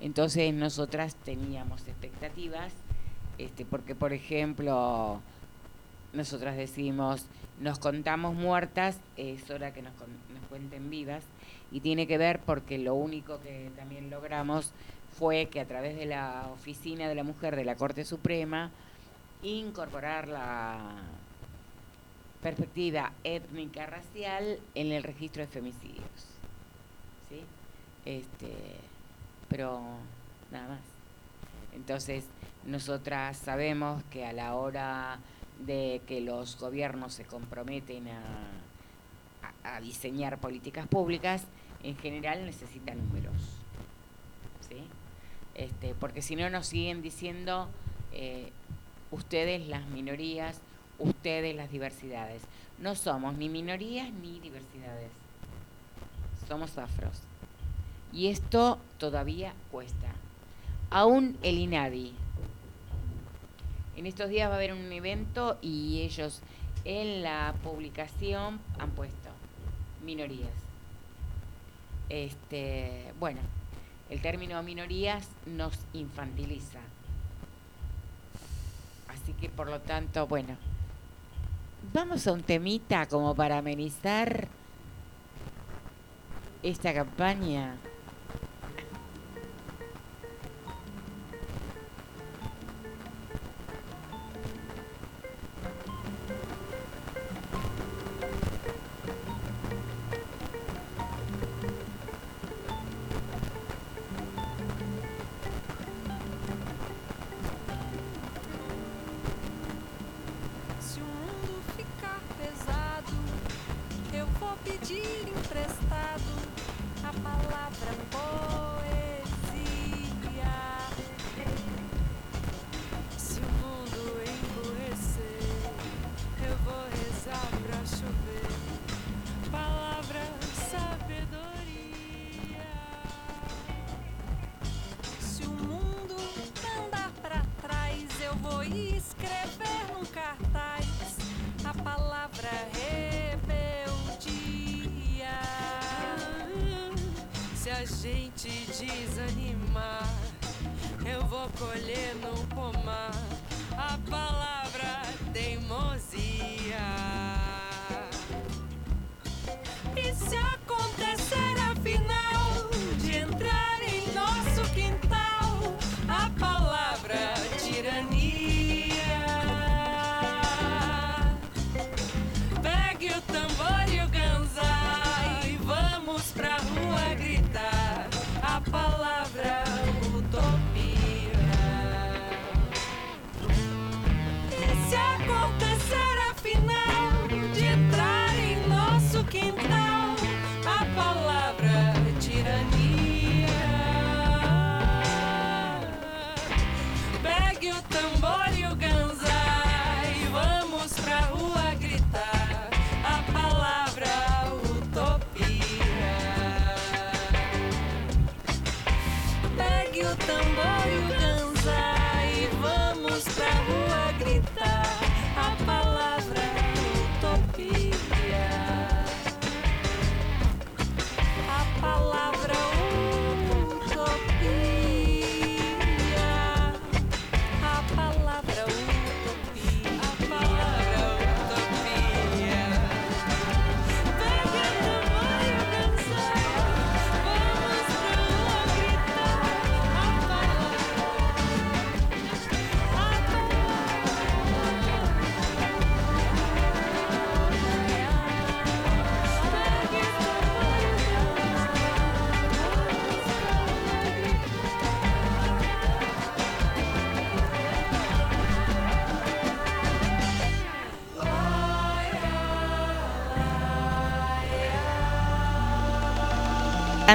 Entonces nosotras teníamos expectativas, este, porque por ejemplo, nosotras decimos, nos contamos muertas, es hora que nos, nos cuenten vivas, y tiene que ver porque lo único que también logramos fue que a través de la Oficina de la Mujer de la Corte Suprema, incorporar la perspectiva étnica racial en el registro de femicidios. ¿Sí? Este, pero nada más. Entonces, nosotras sabemos que a la hora de que los gobiernos se comprometen a, diseñar políticas públicas, en general necesitan números. ¿sí? Este, porque si no nos siguen diciendo eh, ustedes las minorías, ustedes las diversidades. No somos ni minorías ni diversidades. Somos afros. Y esto todavía cuesta. Aún el INADI. En estos días va a haber un evento y ellos en la publicación han puesto minorías. Este, bueno, el término minorías nos infantiliza. Así que por lo tanto, bueno, vamos a un temita como para amenizar esta campaña.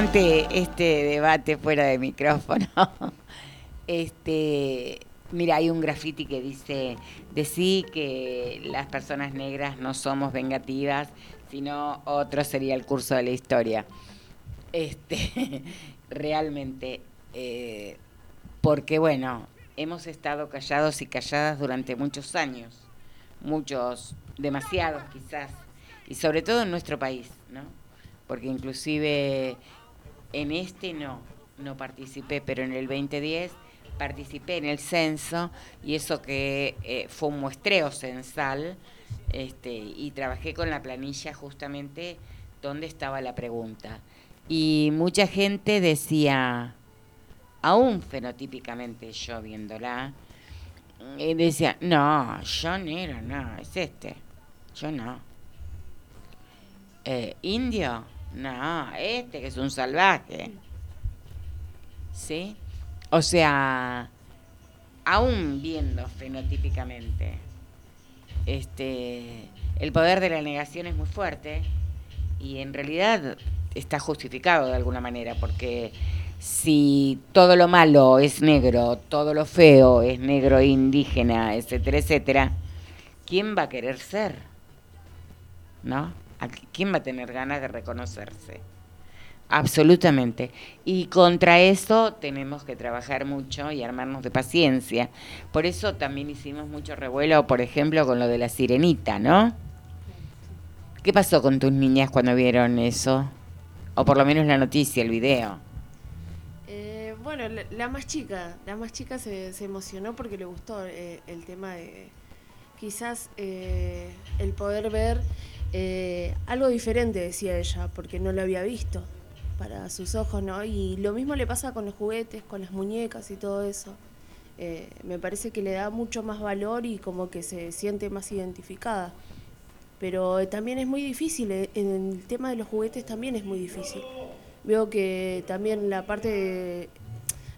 Ante este debate fuera de micrófono, este, mira, hay un graffiti que dice, decí que las personas negras no somos vengativas, sino otro sería el curso de la historia. Este, realmente, eh, porque bueno, hemos estado callados y calladas durante muchos años, muchos, demasiados quizás, y sobre todo en nuestro país, ¿no? Porque inclusive en este no, no participé, pero en el 2010 participé en el censo y eso que eh, fue un muestreo censal este, y trabajé con la planilla justamente donde estaba la pregunta. Y mucha gente decía, aún fenotípicamente yo viéndola, eh, decía, no, yo negro, no, es este, yo no. Eh, indio, no, este que es un salvaje. ¿Sí? O sea, aún viendo fenotípicamente, este, el poder de la negación es muy fuerte y en realidad está justificado de alguna manera, porque si todo lo malo es negro, todo lo feo es negro indígena, etcétera, etcétera, ¿quién va a querer ser? ¿No? ¿A ¿Quién va a tener ganas de reconocerse? Absolutamente. Y contra eso tenemos que trabajar mucho y armarnos de paciencia. Por eso también hicimos mucho revuelo, por ejemplo, con lo de la sirenita, ¿no? ¿Qué pasó con tus niñas cuando vieron eso? O por lo menos la noticia, el video. Eh, bueno, la, la más chica, la más chica se, se emocionó porque le gustó eh, el tema de quizás eh, el poder ver eh, algo diferente, decía ella, porque no lo había visto para sus ojos, ¿no? Y lo mismo le pasa con los juguetes, con las muñecas y todo eso. Eh, me parece que le da mucho más valor y como que se siente más identificada. Pero también es muy difícil, eh, en el tema de los juguetes también es muy difícil. Veo que también la parte de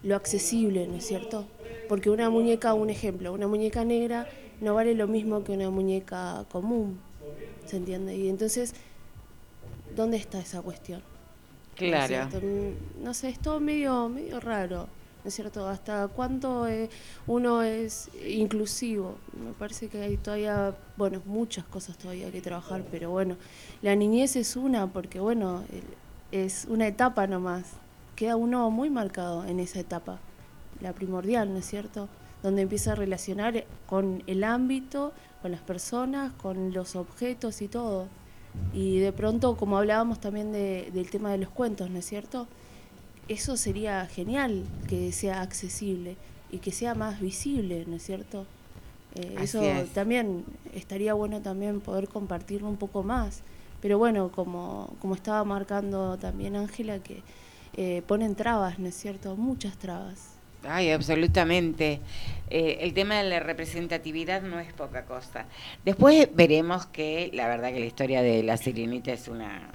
lo accesible, ¿no es cierto? Porque una muñeca, un ejemplo, una muñeca negra no vale lo mismo que una muñeca común, ¿se entiende? Y entonces, ¿dónde está esa cuestión? ¿No es Claro. Mm, No sé, es todo medio, medio raro, ¿no es cierto? ¿Hasta cuánto eh, uno es inclusivo? Me parece que hay todavía, bueno, muchas cosas todavía que trabajar, pero bueno, la niñez es una, porque bueno, es una etapa nomás. Queda uno muy marcado en esa etapa, la primordial, ¿no es cierto? Donde empieza a relacionar con el ámbito, con las personas, con los objetos y todo. Y de pronto, como hablábamos también de- del tema de los cuentos, ¿no es cierto? Eso sería genial que sea accesible y que sea más visible, ¿no es cierto? Eh, eso es. también estaría bueno también poder compartirlo un poco más. Pero bueno, como, como estaba marcando también Ángela, que eh, ponen trabas, ¿no es cierto? Muchas trabas. Ay, absolutamente. Eh, el tema de la representatividad no es poca cosa. Después veremos que la verdad que la historia de la sirenita es una,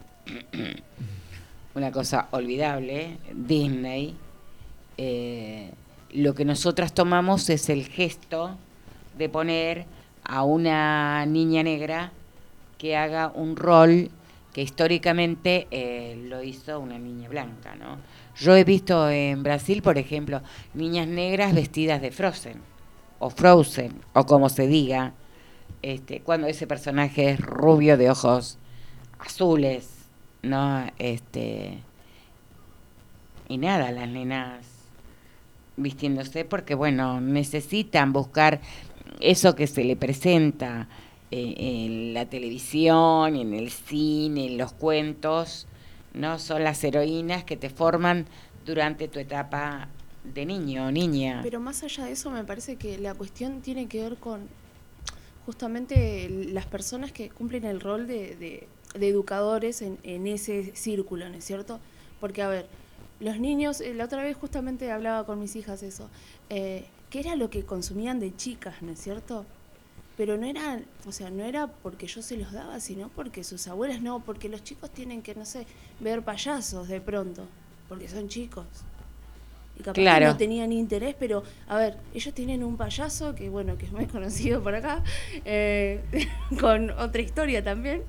una cosa olvidable. Disney. eh, lo que nosotras tomamos es el gesto de poner a una niña negra que haga un rol que históricamente eh, lo hizo una niña blanca, ¿no? Yo he visto en Brasil, por ejemplo, niñas negras vestidas de Frozen, o Frozen, o como se diga, este, cuando ese personaje es rubio de ojos azules, ¿no? Este, y nada, las nenas vistiéndose porque, bueno, necesitan buscar eso que se le presenta eh, en la televisión, en el cine, en los cuentos, ¿no? Son las heroínas que te forman durante tu etapa de niño o niña. Pero más allá de eso, me parece que la cuestión tiene que ver con justamente las personas que cumplen el rol de, educadores en, en ese círculo, ¿no es cierto? Porque, a ver, los niños, eh, la otra vez justamente hablaba con mis hijas eso, eh, que era lo que consumían de chicas, ¿no es cierto? Pero no era, o sea, no era porque yo se los daba, sino porque sus abuelas no, porque los chicos tienen que, no sé, ver payasos de pronto, porque son chicos. Y capaz que Claro. no tenían interés, pero a ver, ellos tienen un payaso que, bueno, que es muy conocido por acá, eh, con otra historia también,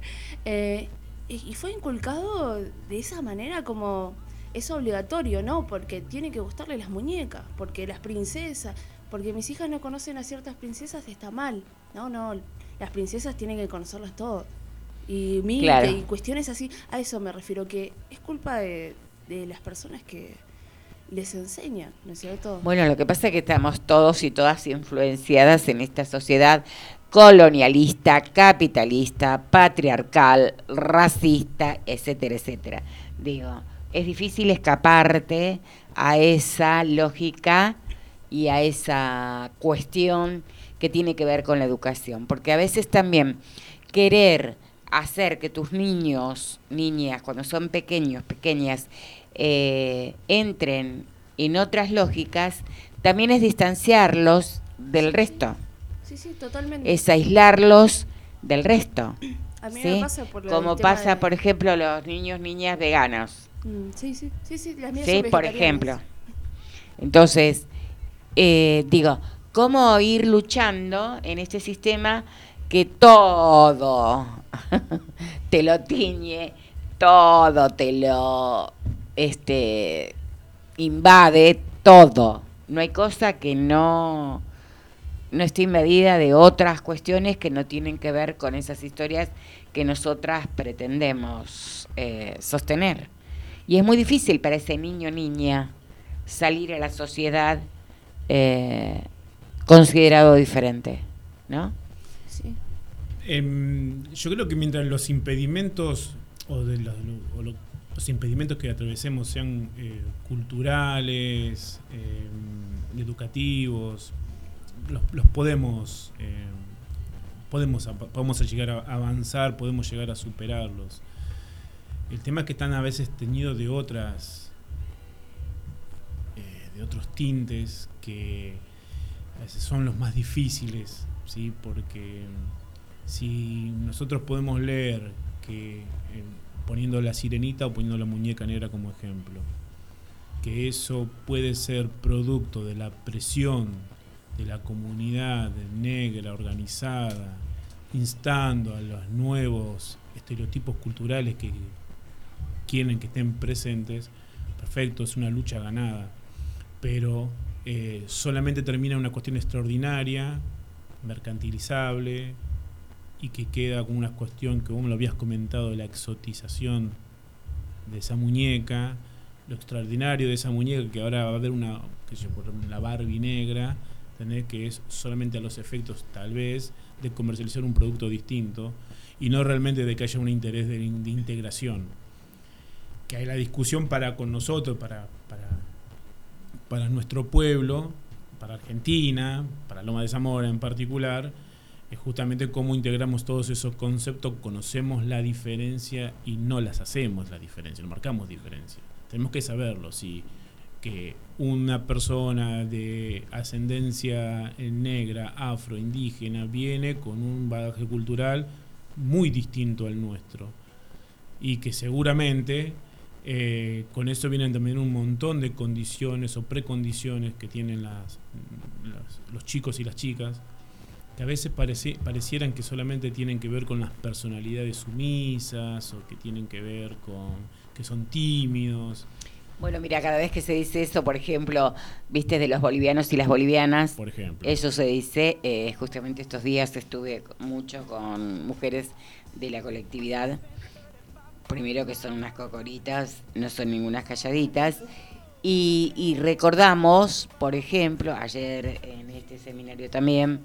eh, y, y fue inculcado de esa manera como es obligatorio, ¿no? Porque tiene que gustarle las muñecas, porque las princesas, porque mis hijas no conocen a ciertas princesas, está mal. No, no, las princesas tienen que conocerlas todas. Y Claro. y cuestiones así, a eso me refiero, que es culpa de, de las personas que les enseñan, ¿no es cierto? Bueno, lo que pasa es que estamos todos y todas influenciadas en esta sociedad colonialista, capitalista, patriarcal, racista, etcétera, etcétera. Digo, es difícil escaparte a esa lógica y a esa cuestión que tiene que ver con la educación, porque a veces también querer hacer que tus niños, niñas, cuando son pequeños, pequeñas, eh, entren en otras lógicas, también es distanciarlos del resto, Sí, sí, totalmente. es aislarlos del resto. A mí ¿sí? me pasa por lo Como pasa, de- por ejemplo, los niños, niñas veganos. Mm, sí, sí, sí, sí, las mías ¿sí? son Por ejemplo. Entonces, eh, digo, ¿cómo ir luchando en este sistema que todo te lo tiñe, todo te lo este invade, todo? No hay cosa que no no esté invadida de otras cuestiones que no tienen que ver con esas historias que nosotras pretendemos eh, sostener. Y es muy difícil para ese niño o niña salir a la sociedad eh, considerado diferente, ¿no? Sí. Em, yo creo que mientras los impedimentos o, de los, o lo- los impedimentos que atravesemos sean eh, culturales, em, educativos, los, los podemos em, podemos llegar a avanzar, podemos llegar a superarlos. El tema es que están a veces teñidos de otras eh, de otros tintes que son los más difíciles, ¿sí? Porque si nosotros podemos leer que eh, poniendo la sirenita o poniendo la muñeca negra como ejemplo, que eso puede ser producto de la presión de la comunidad negra organizada, instando a los nuevos estereotipos culturales que quieren que estén presentes, perfecto, es una lucha ganada, pero eh, solamente termina en una cuestión extraordinaria, mercantilizable, y que queda como una cuestión que vos me lo habías comentado la exotización de esa muñeca, lo extraordinario de esa muñeca, que ahora va a haber una, la Barbie negra, ¿entendés? que es solamente a los efectos tal vez de comercializar un producto distinto y no realmente de que haya un interés de, de integración. Que hay la discusión para con nosotros, para, para, nuestro pueblo, para Argentina, para Loma de Zamora en particular, es justamente cómo integramos todos esos conceptos, conocemos la diferencia y no las hacemos la diferencia, no marcamos diferencia. Tenemos que saberlo, sí, que una persona de ascendencia negra, afro, indígena, viene con un bagaje cultural muy distinto al nuestro y que seguramente eh, con eso vienen también un montón de condiciones o precondiciones que tienen las, las- los chicos y las chicas que a veces pareci- parecieran que solamente tienen que ver con las personalidades sumisas o que tienen que ver con que son tímidos. Bueno, mira, cada vez que se dice eso, por ejemplo, viste de los bolivianos y las bolivianas, por ejemplo, eso se dice, eh, justamente estos días estuve mucho con mujeres de la colectividad, primero que son unas cocoritas, no son ningunas calladitas, y, recordamos, por ejemplo, ayer en este seminario también,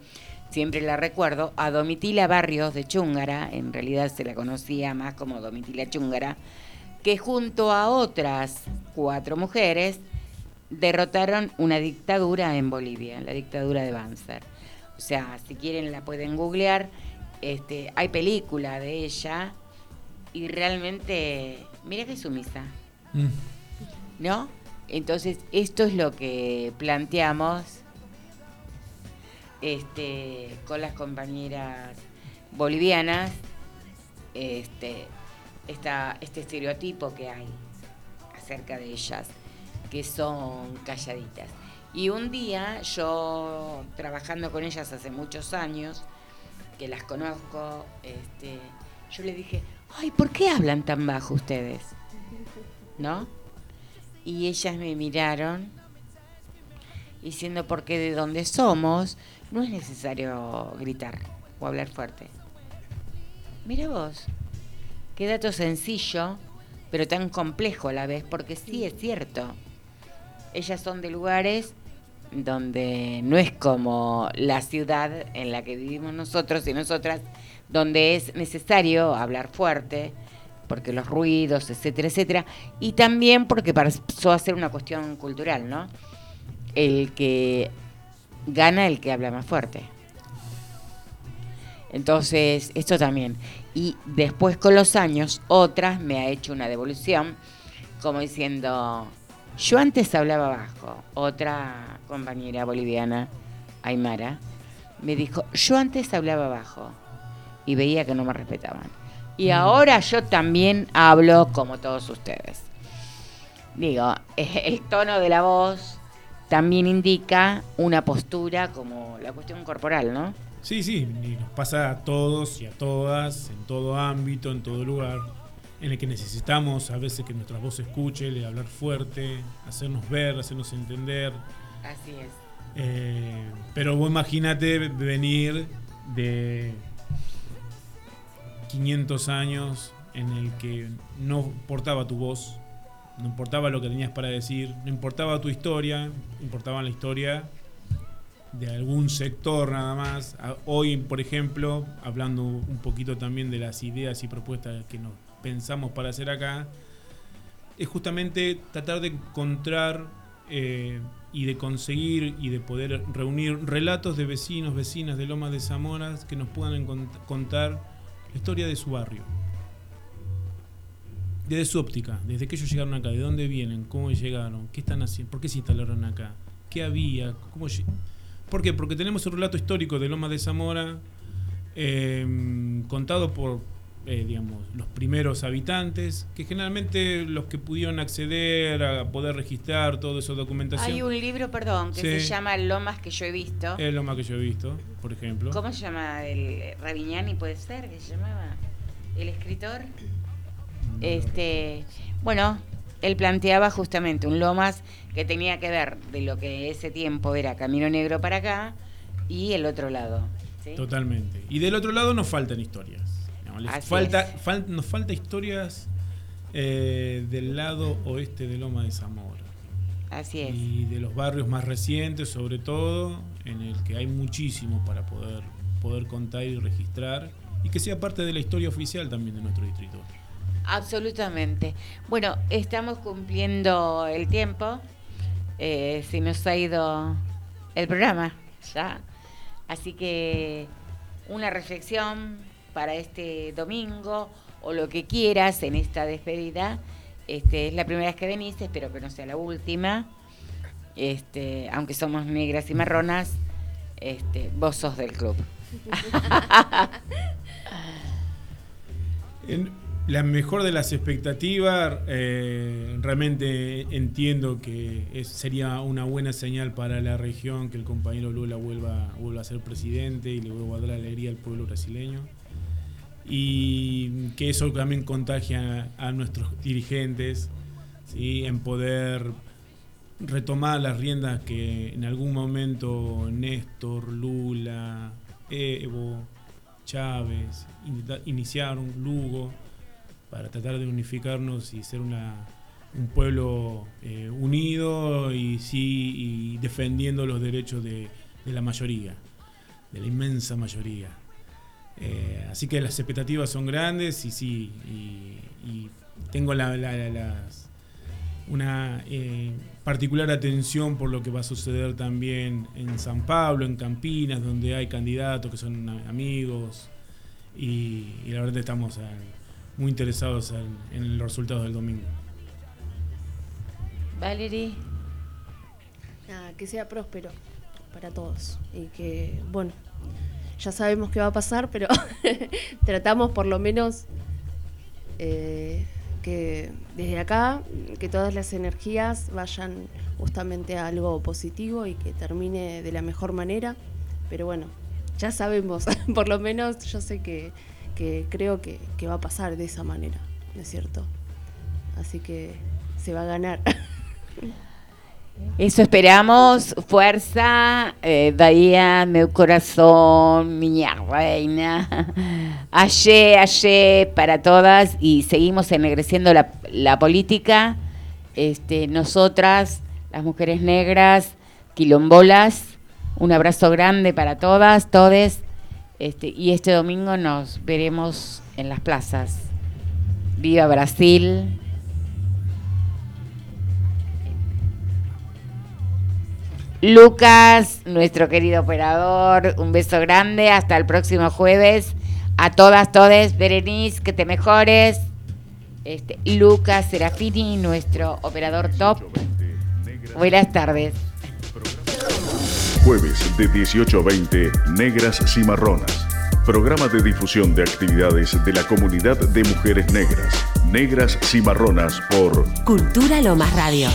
siempre la recuerdo, a Domitila Barrios de Chúngara, en realidad se la conocía más como Domitila Chúngara, que junto a otras cuatro mujeres derrotaron una dictadura en Bolivia, la dictadura de Banzer. O sea, si quieren la pueden googlear, este, hay película de ella y realmente, mira que sumisa, ¿no? Entonces, esto es lo que planteamos este, con las compañeras bolivianas, este, esta, este estereotipo que hay acerca de ellas, que son calladitas. Y un día yo, trabajando con ellas hace muchos años, que las conozco, este, yo le dije, ay, ¿por qué hablan tan bajo ustedes? ¿No? y ellas me miraron diciendo porque de donde somos no es necesario gritar o hablar fuerte. Mira vos, qué dato sencillo, pero tan complejo a la vez, porque sí es cierto. Ellas son de lugares donde no es como la ciudad en la que vivimos nosotros y nosotras, donde es necesario hablar fuerte, porque los ruidos, etcétera, etcétera, y también porque pasó a ser una cuestión cultural, ¿no? El que gana el que habla más fuerte. Entonces, esto también. Y después con los años, otras me ha hecho una devolución, como diciendo, yo antes hablaba bajo. Otra compañera boliviana, Aymara, me dijo, yo antes hablaba bajo. Y veía que no me respetaban. Y ahora yo también hablo como todos ustedes. Digo, el tono de la voz también indica una postura como la cuestión corporal, ¿no? Sí, sí, y nos pasa a todos y a todas, en todo ámbito, en todo lugar, en el que necesitamos a veces que nuestra voz se escuche, le hablar fuerte, hacernos ver, hacernos entender. Así es. Eh, pero vos imagínate venir de 500 años en el que no importaba tu voz, no importaba lo que tenías para decir, no importaba tu historia, importaba la historia de algún sector nada más. Hoy, por ejemplo, hablando un poquito también de las ideas y propuestas que nos pensamos para hacer acá, es justamente tratar de encontrar eh, y de conseguir y de poder reunir relatos de vecinos, vecinas de Lomas de Zamora que nos puedan contar la historia de su barrio. Desde su óptica, desde que ellos llegaron acá, de dónde vienen, cómo llegaron, qué están haciendo, por qué se instalaron acá, qué había, cómo ¿Por qué? Porque tenemos un relato histórico de Lomas de Zamora eh, contado por, eh, digamos, los primeros habitantes, que generalmente los que pudieron acceder a poder registrar toda esa documentación. Hay un libro, perdón, que se llama Lomas que yo he visto. Es lo más que yo he visto, por ejemplo. ¿Cómo se llama? El Ravignani puede ser que se llamaba el escritor. Este, bueno, él planteaba justamente un Lomas que tenía que ver de lo que ese tiempo era Camino Negro para acá y el otro lado. ¿sí? Totalmente. Y del otro lado nos faltan historias. Les falta, fal- nos falta historias eh, del lado oeste de Loma de Zamora. Así es. Y de los barrios más recientes, sobre todo, en el que hay muchísimo para poder, poder contar y registrar. Y que sea parte de la historia oficial también de nuestro distrito. Absolutamente. Bueno, estamos cumpliendo el tiempo. Eh, se nos ha ido el programa ya. Así que una reflexión para este domingo o lo que quieras en esta despedida. Este, es la primera vez que venís, espero que no sea la última. Este, aunque somos negras y marronas, este, vos sos del club. La mejor de las expectativas, eh, realmente entiendo que sería una buena señal para la región que el compañero Lula vuelva, vuelva a ser presidente y le vuelva a dar alegría al pueblo brasileño. Y que eso también contagia a, nuestros dirigentes ¿sí? en poder retomar las riendas que en algún momento Néstor, Lula, Evo, Chávez iniciaron, Lugo, para tratar de unificarnos y ser una, un pueblo eh, unido y sí defendiendo los derechos de, de la mayoría, de la inmensa mayoría. Eh, así que las expectativas son grandes y sí, y, y tengo la, la- la- las- una eh, particular atención por lo que va a suceder también en San Pablo, en Campinas, donde hay candidatos que son amigos y, y la verdad estamos muy interesados en, en los resultados del domingo. Valerie. Nada, que sea próspero para todos y que, bueno, ya sabemos qué va a pasar, pero tratamos por lo menos eh, que desde acá, que todas las energías vayan justamente a algo positivo y que termine de la mejor manera, pero bueno, ya sabemos, por lo menos yo sé que, que creo que, que va a pasar de esa manera, ¿no es cierto? Así que se va a ganar. Eso esperamos. Fuerza, eh, Bahía, meu corazón, miña reina. Ayer, ayer para todas y seguimos ennegreciendo la, la política. Este, nosotras, las mujeres negras, quilombolas, un abrazo grande para todas, todes. Este, y este domingo nos veremos en las plazas. Viva Brasil. Lucas, nuestro querido operador, un beso grande. Hasta el próximo jueves. A todas, todes, Berenice, que te mejores. Este, Lucas Serafini, nuestro operador top. Buenas tardes. Jueves de 18 a 20, Negras Cimarronas. Programa de difusión de actividades de la comunidad de mujeres negras. Negras Cimarronas por Cultura Lomas Radio.